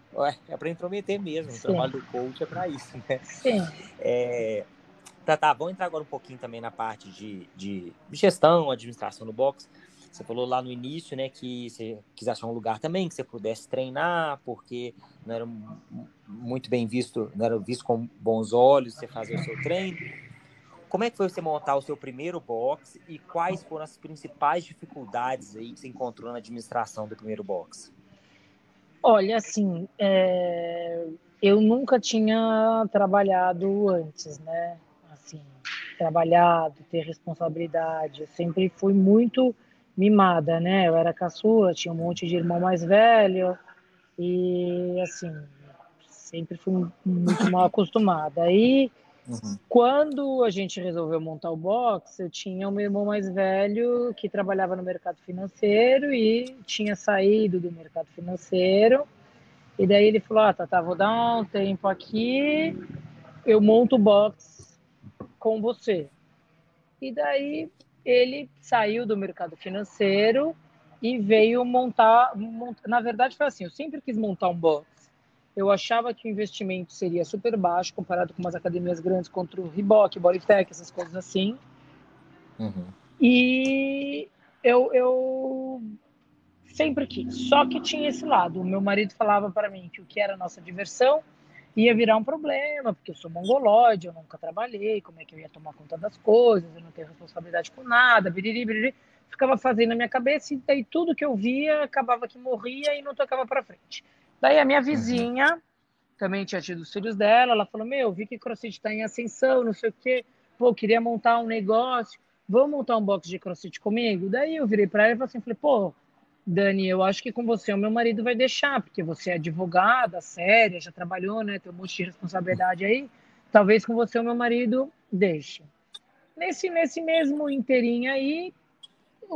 é para intrometer mesmo. Sim. O trabalho do coach é para isso, né? Sim. É, tá, tá, vamos entrar agora um pouquinho também na parte de, de gestão, administração do box. Você falou lá no início, né, que você quis achar um lugar também que você pudesse treinar, porque não era muito bem visto, não era visto com bons olhos você fazer o seu treino. Como é que foi você montar o seu primeiro box e quais foram as principais dificuldades aí que você encontrou na administração do primeiro box? Olha, assim, é... eu nunca tinha trabalhado antes, né? Assim, trabalhado, ter responsabilidade. Eu sempre fui muito mimada, né? Eu era caçula, tinha um monte de irmão mais velho e assim sempre fui muito mal acostumada. Aí Uhum. Quando a gente resolveu montar o box, eu tinha um irmão mais velho que trabalhava no mercado financeiro e tinha saído do mercado financeiro. E daí ele falou: Ah, tá, tá, vou dar um tempo aqui, eu monto o box com você. E daí ele saiu do mercado financeiro e veio montar, montar. Na verdade, foi assim: eu sempre quis montar um box eu achava que o investimento seria super baixo comparado com umas academias grandes contra o Reebok, Bodytech, essas coisas assim. Uhum. E eu, eu sempre quis. Só que tinha esse lado. O meu marido falava para mim que o que era nossa diversão ia virar um problema, porque eu sou mongoloide, eu nunca trabalhei, como é que eu ia tomar conta das coisas, eu não tenho responsabilidade com nada, biriri, biriri. Ficava fazendo na minha cabeça e daí tudo que eu via acabava que morria e não tocava para frente. Daí a minha uhum. vizinha também tinha tido os filhos dela, ela falou: Meu, vi que crossfit está em ascensão, não sei o quê. Pô, queria montar um negócio, vamos montar um box de crossfit comigo? Daí eu virei para ela e falei assim: falei, Pô, Dani, eu acho que com você o meu marido vai deixar, porque você é advogada, séria, já trabalhou, né? Tem um monte de responsabilidade aí. Talvez com você o meu marido deixe. Nesse, nesse mesmo inteirinho aí, o,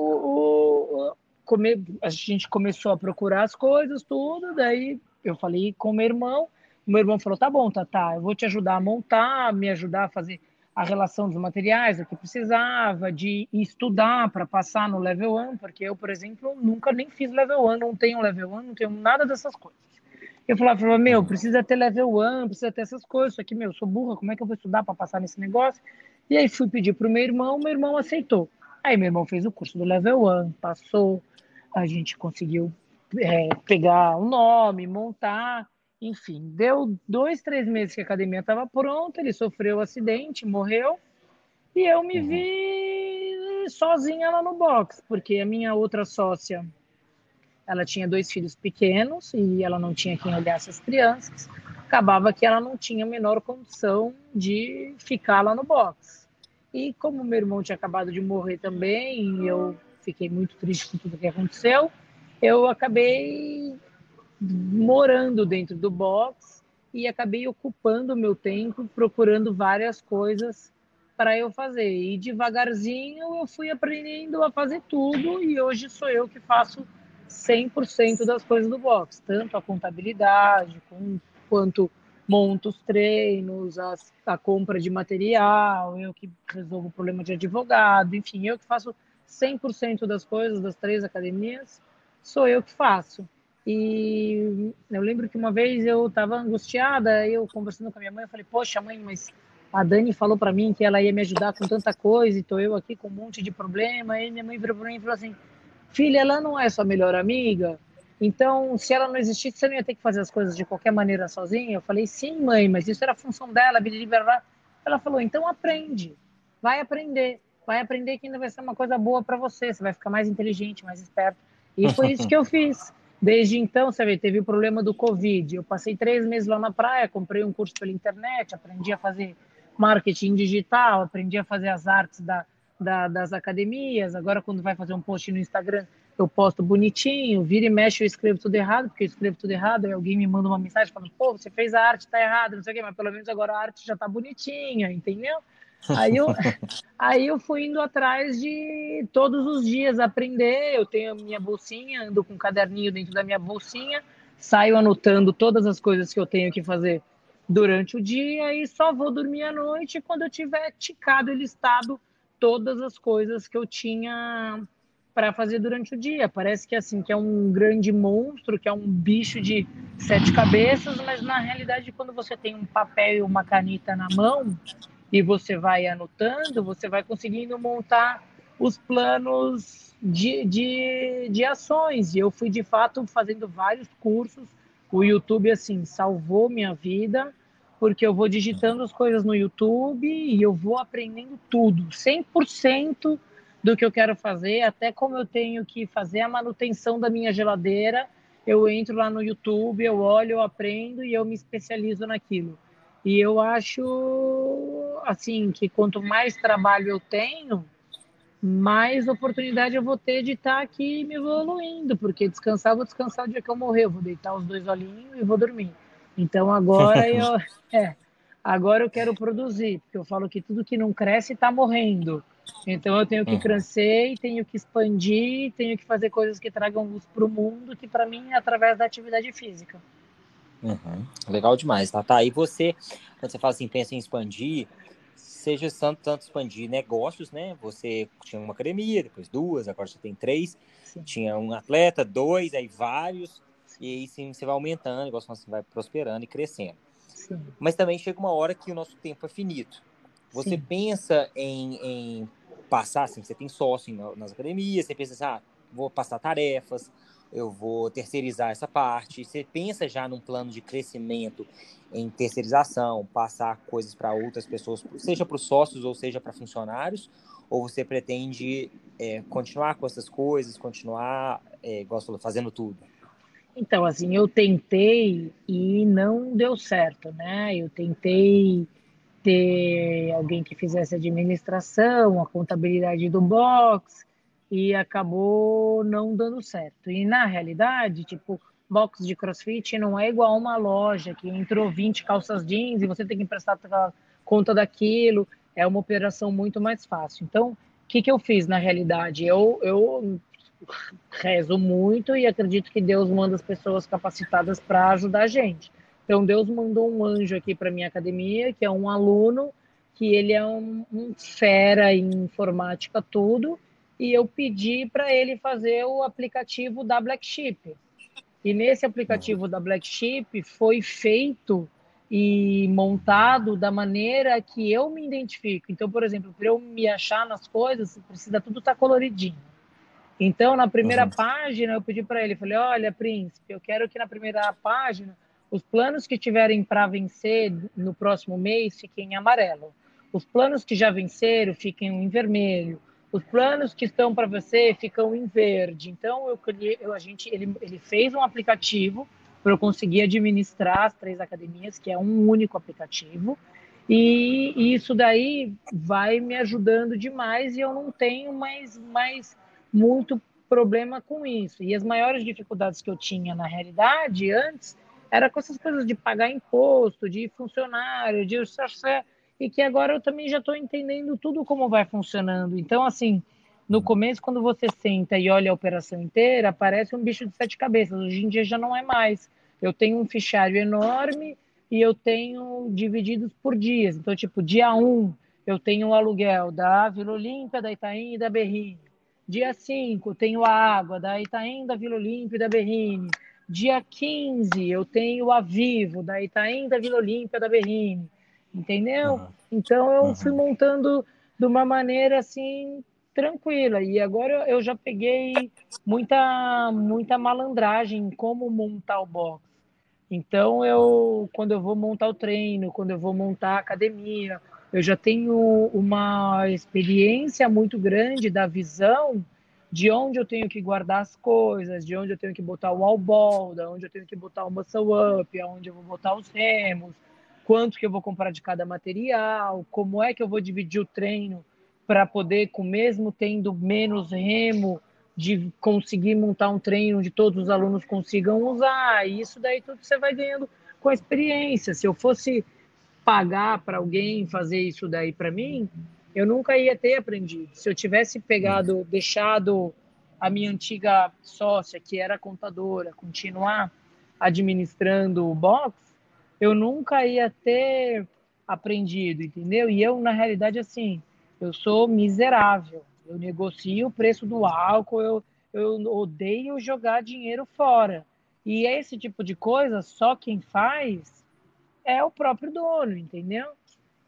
o, come, a gente começou a procurar as coisas, tudo, daí eu falei com o meu irmão, meu irmão falou, tá bom, Tatá, eu vou te ajudar a montar, me ajudar a fazer a relação dos materiais, o que precisava, de estudar para passar no level 1, porque eu, por exemplo, nunca nem fiz level 1, não tenho level 1, não tenho nada dessas coisas. Eu falava, meu, precisa ter level 1, precisa ter essas coisas, isso aqui, meu, eu sou burra, como é que eu vou estudar para passar nesse negócio? E aí fui pedir para o meu irmão, meu irmão aceitou. Aí meu irmão fez o curso do level 1, passou, a gente conseguiu é, pegar o um nome, montar, enfim. Deu dois, três meses que a academia estava pronta, ele sofreu um acidente, morreu, e eu me uhum. vi sozinha lá no box, porque a minha outra sócia, ela tinha dois filhos pequenos e ela não tinha quem olhasse as crianças, acabava que ela não tinha a menor condição de ficar lá no box. E como meu irmão tinha acabado de morrer também, eu fiquei muito triste com tudo que aconteceu. Eu acabei morando dentro do box e acabei ocupando o meu tempo procurando várias coisas para eu fazer. E devagarzinho eu fui aprendendo a fazer tudo e hoje sou eu que faço 100% das coisas do box, tanto a contabilidade quanto monto os treinos, a, compra de material, eu que resolvo o problema de advogado, enfim, eu que faço 100% das coisas das três academias sou eu que faço. E eu lembro que uma vez eu estava angustiada, eu conversando com a minha mãe, eu falei: "Poxa, mãe, mas a Dani falou para mim que ela ia me ajudar com tanta coisa e tô eu aqui com um monte de problema". E minha mãe virou para mim e falou assim: "Filha, ela não é sua melhor amiga? Então, se ela não existisse, você não ia ter que fazer as coisas de qualquer maneira sozinha?". Eu falei: "Sim, mãe, mas isso era função dela, ela falou: "Então aprende. Vai aprender" vai aprender que ainda vai ser uma coisa boa para você, você vai ficar mais inteligente, mais esperto. E foi isso que eu fiz. Desde então, você vê, teve o problema do Covid. Eu passei três meses lá na praia, comprei um curso pela internet, aprendi a fazer marketing digital, aprendi a fazer as artes da, da, das academias. Agora, quando vai fazer um post no Instagram, eu posto bonitinho, vira e mexe, eu escrevo tudo errado, porque eu escrevo tudo errado, aí alguém me manda uma mensagem falando, pô, você fez a arte, tá errado, não sei o quê, mas pelo menos agora a arte já tá bonitinha, entendeu? Aí eu, [LAUGHS] aí eu fui indo atrás de todos os dias aprender. Eu tenho a minha bolsinha, ando com um caderninho dentro da minha bolsinha, saio anotando todas as coisas que eu tenho que fazer durante o dia e só vou dormir à noite quando eu tiver ticado e listado todas as coisas que eu tinha para fazer durante o dia. Parece que assim que é um grande monstro, que é um bicho de sete cabeças, mas na realidade quando você tem um papel e uma caneta na mão, e você vai anotando, você vai conseguindo montar os planos de, de, de ações. E eu fui, de fato, fazendo vários cursos. O YouTube, assim, salvou minha vida, porque eu vou digitando as coisas no YouTube e eu vou aprendendo tudo, 100% do que eu quero fazer, até como eu tenho que fazer a manutenção da minha geladeira. Eu entro lá no YouTube, eu olho, eu aprendo e eu me especializo naquilo. E eu acho assim que quanto mais trabalho eu tenho, mais oportunidade eu vou ter de estar aqui me evoluindo, porque descansar, vou descansar o dia que eu morrer, eu vou deitar os dois olhinhos e vou dormir. Então agora [LAUGHS] eu é, Agora eu quero produzir, porque eu falo que tudo que não cresce está morrendo. Então eu tenho que uhum. crescer, tenho que expandir, tenho que fazer coisas que tragam luz para o mundo, que para mim é através da atividade física. Uhum. Legal demais, tá? Tá. E você, quando você fala assim, pensa em expandir, seja tanto, tanto expandir negócios, né? Você tinha uma academia, depois duas, agora você tem três. Sim. Tinha um atleta, dois, aí vários. E aí sim você vai aumentando, igual você vai prosperando e crescendo. Sim. Mas também chega uma hora que o nosso tempo é finito. Você sim. pensa em, em, passar, assim, você tem sócio nas academias, você pensa assim, ah, vou passar tarefas, eu vou terceirizar essa parte. Você pensa já num plano de crescimento em terceirização, passar coisas para outras pessoas, seja para os sócios ou seja para funcionários, ou você pretende é, continuar com essas coisas, continuar, é, falou, fazendo tudo? Então, assim, eu tentei e não deu certo, né? Eu tentei ter alguém que fizesse administração, a contabilidade do box, e acabou não dando certo. E na realidade, tipo, box de crossfit não é igual uma loja que entrou 20 calças jeans e você tem que prestar conta daquilo. É uma operação muito mais fácil. Então, o que, que eu fiz na realidade? Eu, eu rezo muito e acredito que Deus manda as pessoas capacitadas para ajudar a gente. Então, Deus mandou um anjo aqui para minha academia, que é um aluno, que ele é um, um fera em informática, tudo, e eu pedi para ele fazer o aplicativo da Black Sheep. E nesse aplicativo da Black Sheep foi feito e montado da maneira que eu me identifico. Então, por exemplo, para eu me achar nas coisas, precisa tudo estar tá coloridinho. Então, na primeira uhum. página, eu pedi para ele, falei: "Olha, príncipe, eu quero que na primeira página os planos que tiverem para vencer no próximo mês fiquem em amarelo. Os planos que já venceram fiquem em vermelho os planos que estão para você ficam em verde. Então, eu, eu, a gente, ele, ele fez um aplicativo para eu conseguir administrar as três academias, que é um único aplicativo. E, isso daí vai me ajudando demais e eu não tenho mais, mais muito problema com isso. E as maiores dificuldades que eu tinha na realidade antes era com essas coisas de pagar imposto, de funcionário, de e que agora eu também já estou entendendo tudo como vai funcionando. Então, assim, no começo, quando você senta e olha a operação inteira, parece um bicho de sete cabeças. Hoje em dia já não é mais. Eu tenho um fichário enorme e eu tenho divididos por dias. Então, tipo, dia 1, um, eu tenho o aluguel da Vila Olímpia, da Itaim e da Berrine. Dia 5, tenho a água da Itaim, da Vila Olímpia e da Berrine. Dia 15, eu tenho a Vivo, da Itaim, da Vila Olímpia e da Berrine entendeu? Uhum. Então eu uhum. fui montando de uma maneira assim tranquila e agora eu já peguei muita muita malandragem em como montar o box. Então eu quando eu vou montar o treino, quando eu vou montar a academia, eu já tenho uma experiência muito grande da visão de onde eu tenho que guardar as coisas, de onde eu tenho que botar o wall ball, de onde eu tenho que botar o muscle up, aonde eu vou botar os remos, quanto que eu vou comprar de cada material, como é que eu vou dividir o treino para poder, com mesmo tendo menos remo, de conseguir montar um treino onde todos os alunos consigam usar. E isso daí tudo você vai ganhando com a experiência. Se eu fosse pagar para alguém fazer isso daí para mim, eu nunca ia ter aprendido. Se eu tivesse pegado, deixado a minha antiga sócia, que era contadora, continuar administrando o box, eu nunca ia ter aprendido, entendeu? E eu, na realidade, assim, eu sou miserável. Eu negocio o preço do álcool, eu, eu odeio jogar dinheiro fora. E esse tipo de coisa, só quem faz é o próprio dono, entendeu?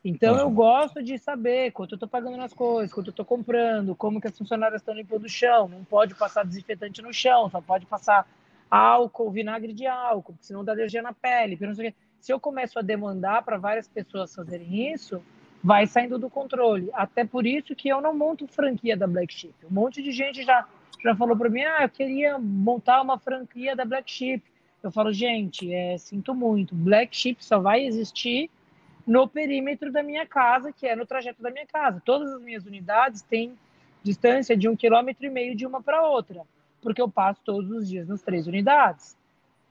Então eu gosto de saber quanto eu estou pagando nas coisas, quanto eu estou comprando, como que as funcionárias estão limpando o chão. Não pode passar desinfetante no chão, só pode passar álcool, vinagre de álcool, porque senão dá alergia na pele. Não sei o quê se eu começo a demandar para várias pessoas fazerem isso, vai saindo do controle. Até por isso que eu não monto franquia da Black Sheep. Um monte de gente já, já falou para mim, ah, eu queria montar uma franquia da Black Sheep. Eu falo, gente, é, sinto muito, Black Sheep só vai existir no perímetro da minha casa, que é no trajeto da minha casa. Todas as minhas unidades têm distância de um quilômetro e meio de uma para outra, porque eu passo todos os dias nas três unidades.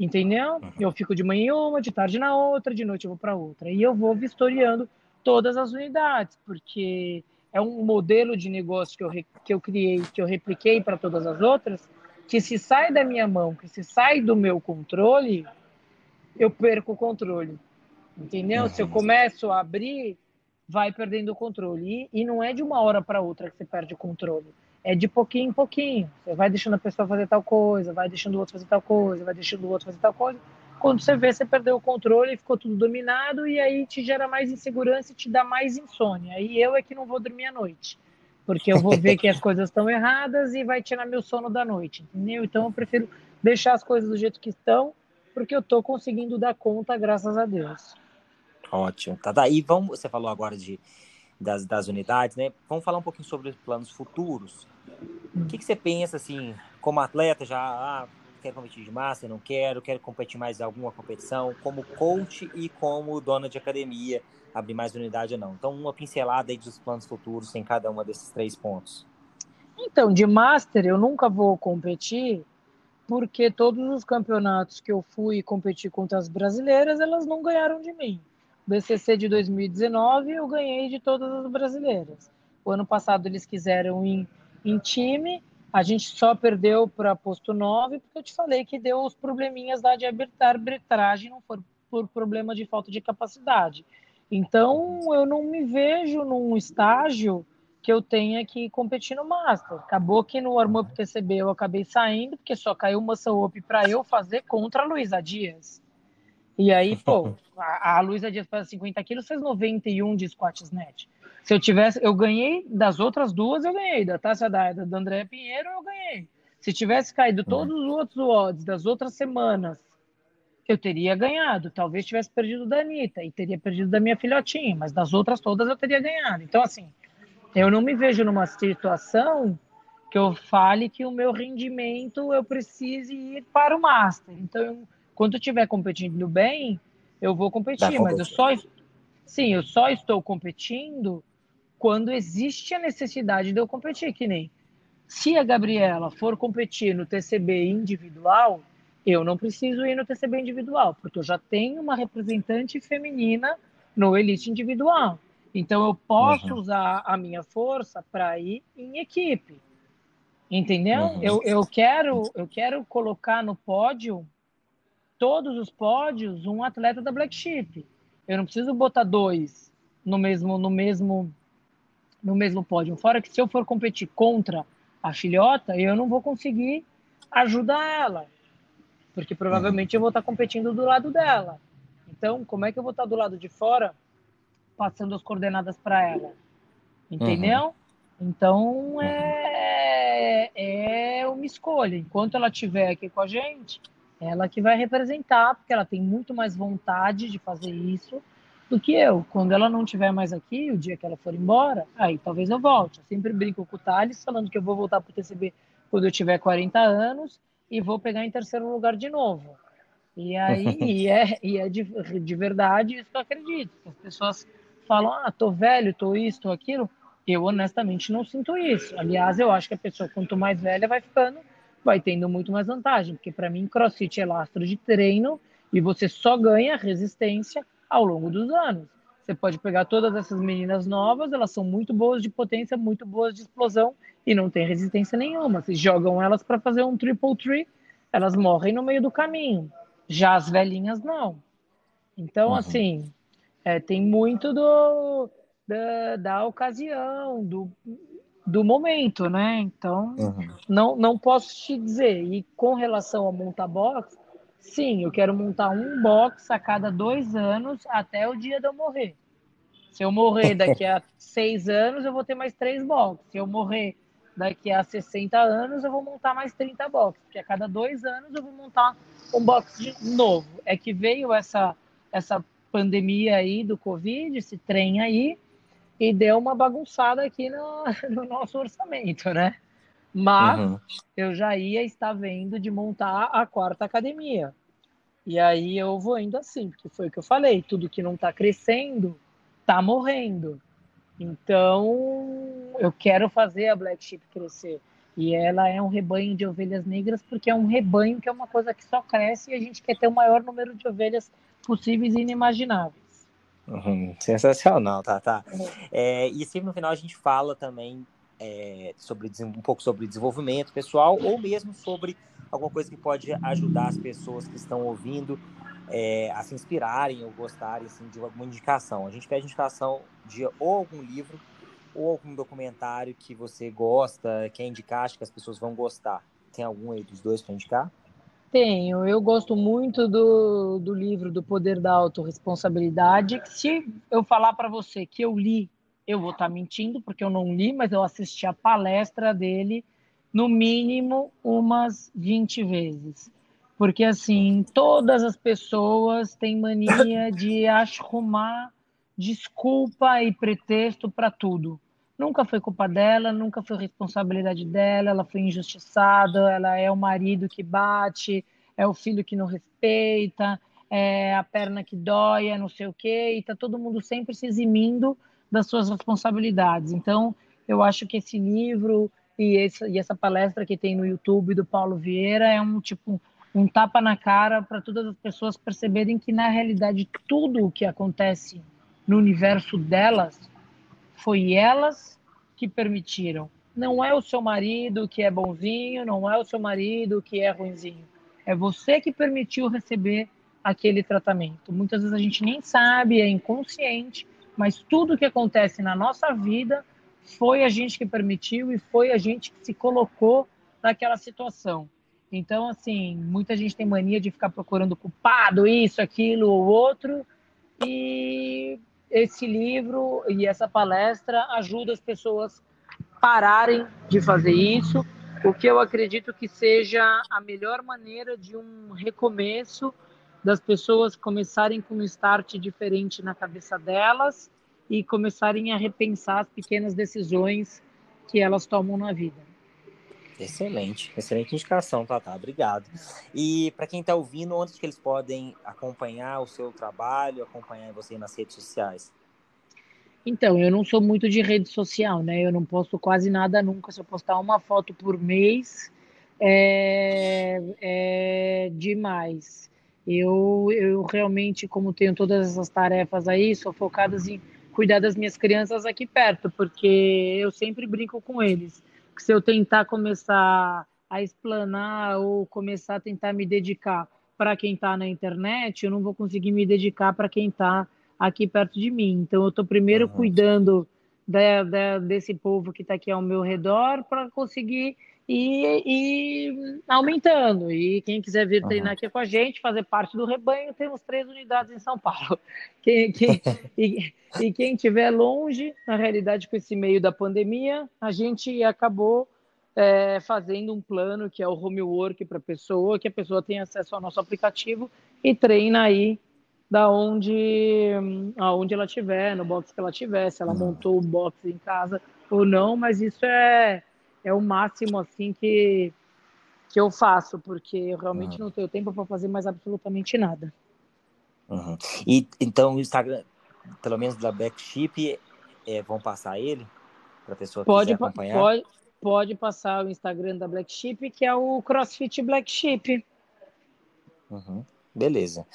Entendeu? Uhum. Eu fico de manhã em uma, de tarde na outra, de noite eu vou para outra. E eu vou vistoriando todas as unidades, porque é um modelo de negócio que eu, que eu criei, que eu repliquei para todas as outras, que se sai da minha mão, que se sai do meu controle, eu perco o controle. Entendeu? Uhum. Se eu começo a abrir, vai perdendo o controle. E, e não é de uma hora para outra que você perde o controle. É de pouquinho em pouquinho. Você vai deixando a pessoa fazer tal coisa, vai deixando o outro fazer tal coisa, vai deixando o outro fazer tal coisa. Quando você vê, você perdeu o controle, ficou tudo dominado e aí te gera mais insegurança e te dá mais insônia. Aí eu é que não vou dormir à noite, porque eu vou ver que as coisas estão erradas e vai tirar meu sono da noite, entendeu? Então eu prefiro deixar as coisas do jeito que estão, porque eu estou conseguindo dar conta, graças a Deus. Ótimo. Tá, daí vamos, você falou agora de, das, das unidades, né? Vamos falar um pouquinho sobre os planos futuros. O que, que você pensa, assim, como atleta, já ah, quero competir de massa, não quero, quero competir mais alguma competição, como coach e como dona de academia, abrir mais unidade ou não. Então, uma pincelada aí dos planos futuros em cada uma desses três pontos. Então, de Master eu nunca vou competir, porque todos os campeonatos que eu fui competir contra as brasileiras, elas não ganharam de mim. BCC de 2019 eu ganhei de todas as brasileiras. O ano passado eles quiseram em, em time, a gente só perdeu para posto 9 porque eu te falei que deu os probleminhas lá de arbitragem, não for por problema de falta de capacidade. Então eu não me vejo num estágio que eu tenha que competir no Master. Acabou que no warm-up TCB eu acabei saindo, porque só caiu uma muscle-up para eu fazer contra a Luísa Dias. E aí, pô, [LAUGHS] a, a Luísa Dias faz 50 quilos, fez 91 de squat snatch. Se eu tivesse, eu ganhei das outras duas, eu ganhei. Da Taça da, da Andréa Pinheiro, eu ganhei. Se tivesse caído todos os outros odds das outras semanas, eu teria ganhado. Talvez tivesse perdido da Anitta e teria perdido da minha filhotinha, mas das outras todas eu teria ganhado. Então, assim, eu não me vejo numa situação que eu fale que o meu rendimento eu precise ir para o Master. Então, eu, quando eu estiver competindo bem, eu vou competir, mas eu só sim, eu só estou competindo quando existe a necessidade de eu competir, que nem se a Gabriela for competir no TCB individual, eu não preciso ir no TCB individual, porque eu já tenho uma representante feminina no Elite individual. Então eu posso uhum. usar a minha força para ir em equipe. Entendeu? Uhum. Eu, eu, quero, eu quero colocar no pódio todos os pódios um atleta da Black Sheep. Eu não preciso botar dois no mesmo no mesmo no mesmo pódio. Fora que se eu for competir contra a filhota, eu não vou conseguir ajudar ela, porque provavelmente eu vou estar competindo do lado dela. Então, como é que eu vou estar do lado de fora passando as coordenadas para ela? Entendeu? Uhum. Então é, é uma escolha. Enquanto ela estiver aqui com a gente, ela que vai representar, porque ela tem muito mais vontade de fazer isso do que eu. Quando ela não estiver mais aqui, o dia que ela for embora, aí talvez eu volte. Eu sempre brinco com o Thales, falando que eu vou voltar para o TCB quando eu tiver 40 anos e vou pegar em terceiro lugar de novo. E aí, [LAUGHS] e é, e é de, de verdade isso que eu acredito. As pessoas falam, ah, tô velho, tô isso, tô aquilo. Eu honestamente não sinto isso. Aliás, eu acho que a pessoa, quanto mais velha, vai ficando vai tendo muito mais vantagem, porque para mim crossfit é lastro de treino e você só ganha resistência ao longo dos anos. Você pode pegar todas essas meninas novas, elas são muito boas de potência, muito boas de explosão e não tem resistência nenhuma. Vocês jogam elas para fazer um triple tree, elas morrem no meio do caminho. Já as velhinhas não. Então, uhum. assim, é, tem muito do, da, da ocasião, do, do momento, né? Então, uhum. não, não posso te dizer. E com relação a montar box, sim, eu quero montar um box a cada dois anos até o dia de eu morrer. Se eu morrer [LAUGHS] daqui a seis anos, eu vou ter mais três boxes. Se eu morrer daqui a 60 anos, eu vou montar mais 30 boxes. Porque a cada dois anos eu vou montar um box novo. É que veio essa, essa pandemia aí do Covid, esse trem aí, e deu uma bagunçada aqui no, [LAUGHS] no nosso orçamento, né? Mas uhum. eu já ia estar vendo de montar a quarta academia. E aí eu vou indo assim, porque foi o que eu falei, tudo que não está crescendo está morrendo. Então eu quero fazer a Black Sheep crescer. E ela é um rebanho de ovelhas negras porque é um rebanho que é uma coisa que só cresce e a gente quer ter o maior número de ovelhas possíveis e inimagináveis. Uhum, sensacional, tá, tá. É, e sempre no final a gente fala também é, sobre um pouco sobre desenvolvimento pessoal ou mesmo sobre alguma coisa que pode ajudar as pessoas que estão ouvindo é, a se inspirarem ou gostarem assim, de alguma indicação. A gente pede indicação de ou algum livro ou algum documentário que você gosta, quer indicar, acha que as pessoas vão gostar. Tem algum aí dos dois para indicar? Tenho. Eu gosto muito do, do livro do Poder da Autoresponsabilidade. Se eu falar para você que eu li, eu vou estar tá mentindo, porque eu não li, mas eu assisti a palestra dele no mínimo umas 20 vezes. Porque, assim, todas as pessoas têm mania de arrumar desculpa e pretexto para tudo. Nunca foi culpa dela, nunca foi responsabilidade dela, ela foi injustiçada, ela é o marido que bate, é o filho que não respeita, é a perna que dói, é não sei o quê, e tá todo mundo sempre se eximindo das suas responsabilidades. Então, eu acho que esse livro e, esse, e essa palestra que tem no YouTube do Paulo Vieira é um tipo um tapa na cara para todas as pessoas perceberem que na realidade tudo o que acontece no universo delas foi elas que permitiram. Não é o seu marido que é bonzinho, não é o seu marido que é ruinzinho. É você que permitiu receber aquele tratamento. Muitas vezes a gente nem sabe, é inconsciente, mas tudo que acontece na nossa vida foi a gente que permitiu e foi a gente que se colocou naquela situação. Então, assim, muita gente tem mania de ficar procurando culpado, isso, aquilo ou outro, e esse livro e essa palestra ajuda as pessoas pararem de fazer isso, o que eu acredito que seja a melhor maneira de um recomeço das pessoas começarem com um start diferente na cabeça delas e começarem a repensar as pequenas decisões que elas tomam na vida. Excelente, excelente indicação, Tata. Obrigado. E para quem está ouvindo, onde que eles podem acompanhar o seu trabalho, acompanhar você nas redes sociais? Então, eu não sou muito de rede social, né? Eu não posto quase nada nunca. Se eu postar uma foto por mês, é, é demais. Eu, eu realmente, como tenho todas essas tarefas aí, sou focada em cuidar das minhas crianças aqui perto, porque eu sempre brinco com eles. Que se eu tentar começar a explanar ou começar a tentar me dedicar para quem está na internet, eu não vou conseguir me dedicar para quem está aqui perto de mim. Então, eu estou primeiro uhum. cuidando da, da, desse povo que está aqui ao meu redor para conseguir e, e aumentando. E quem quiser vir treinar uhum. aqui com a gente, fazer parte do rebanho, temos três unidades em São Paulo. [LAUGHS] Quem, quem, [LAUGHS] e, e, quem estiver longe, na realidade, com esse meio da pandemia, a gente acabou é, fazendo um plano que é o homework para a pessoa, que a pessoa tem acesso ao nosso aplicativo e treina aí da onde, aonde ela estiver, no box que ela tiver, se ela montou o box em casa ou não, mas isso é é o máximo assim que que eu faço, porque eu realmente uhum. não tenho tempo para fazer mais absolutamente nada. Uhum. E então o Instagram, pelo menos da Black Sheep, é, vão passar ele para a pessoa pode, acompanhar? Pode, pode passar o Instagram da Black Sheep, que é o CrossFit Black Sheep. Uhum. Beleza.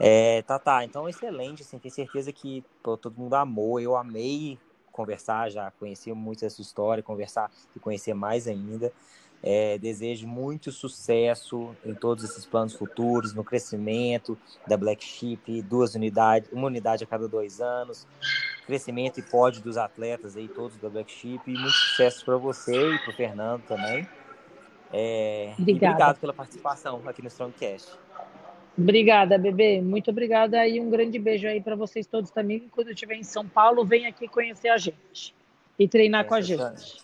É, tá, tá. Então, excelente. Assim, tenho certeza que pô, todo mundo amou. Eu amei conversar, já conheci muito essa história, conversar e conhecer mais ainda. É, desejo muito sucesso em todos esses planos futuros, no crescimento da Black Sheep, duas unidades, uma unidade a cada dois anos, crescimento e pódio dos atletas aí, todos da Black Sheep, e muito sucesso para você e para o Fernando também. É, obrigado pela participação aqui no Strongcast. Obrigada, bebê. Muito obrigada e um grande beijo aí para vocês todos também. Quando estiver em São Paulo, vem aqui conhecer a gente e treinar com a gente.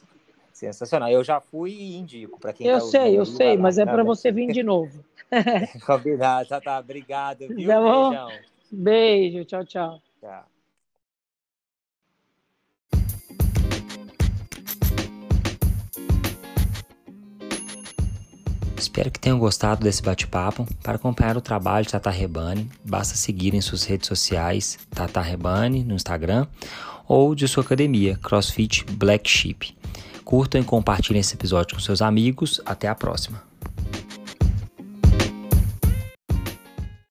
Sensacional. Eu já fui e indico para quem Eu tá sei, eu sei, mas é para você vir de novo. [LAUGHS] Combinado, tá, tá. Obrigado, [LAUGHS] viu? Tá bom? Beijão. Beijo, tchau, tchau. Tchau. Espero que tenham gostado desse bate-papo. Para acompanhar o trabalho de Tata Rebani, basta seguir em suas redes sociais Tata Rebani no Instagram ou de sua academia CrossFit Black Sheep. Curtam e compartilhem esse episódio com seus amigos. Até a próxima.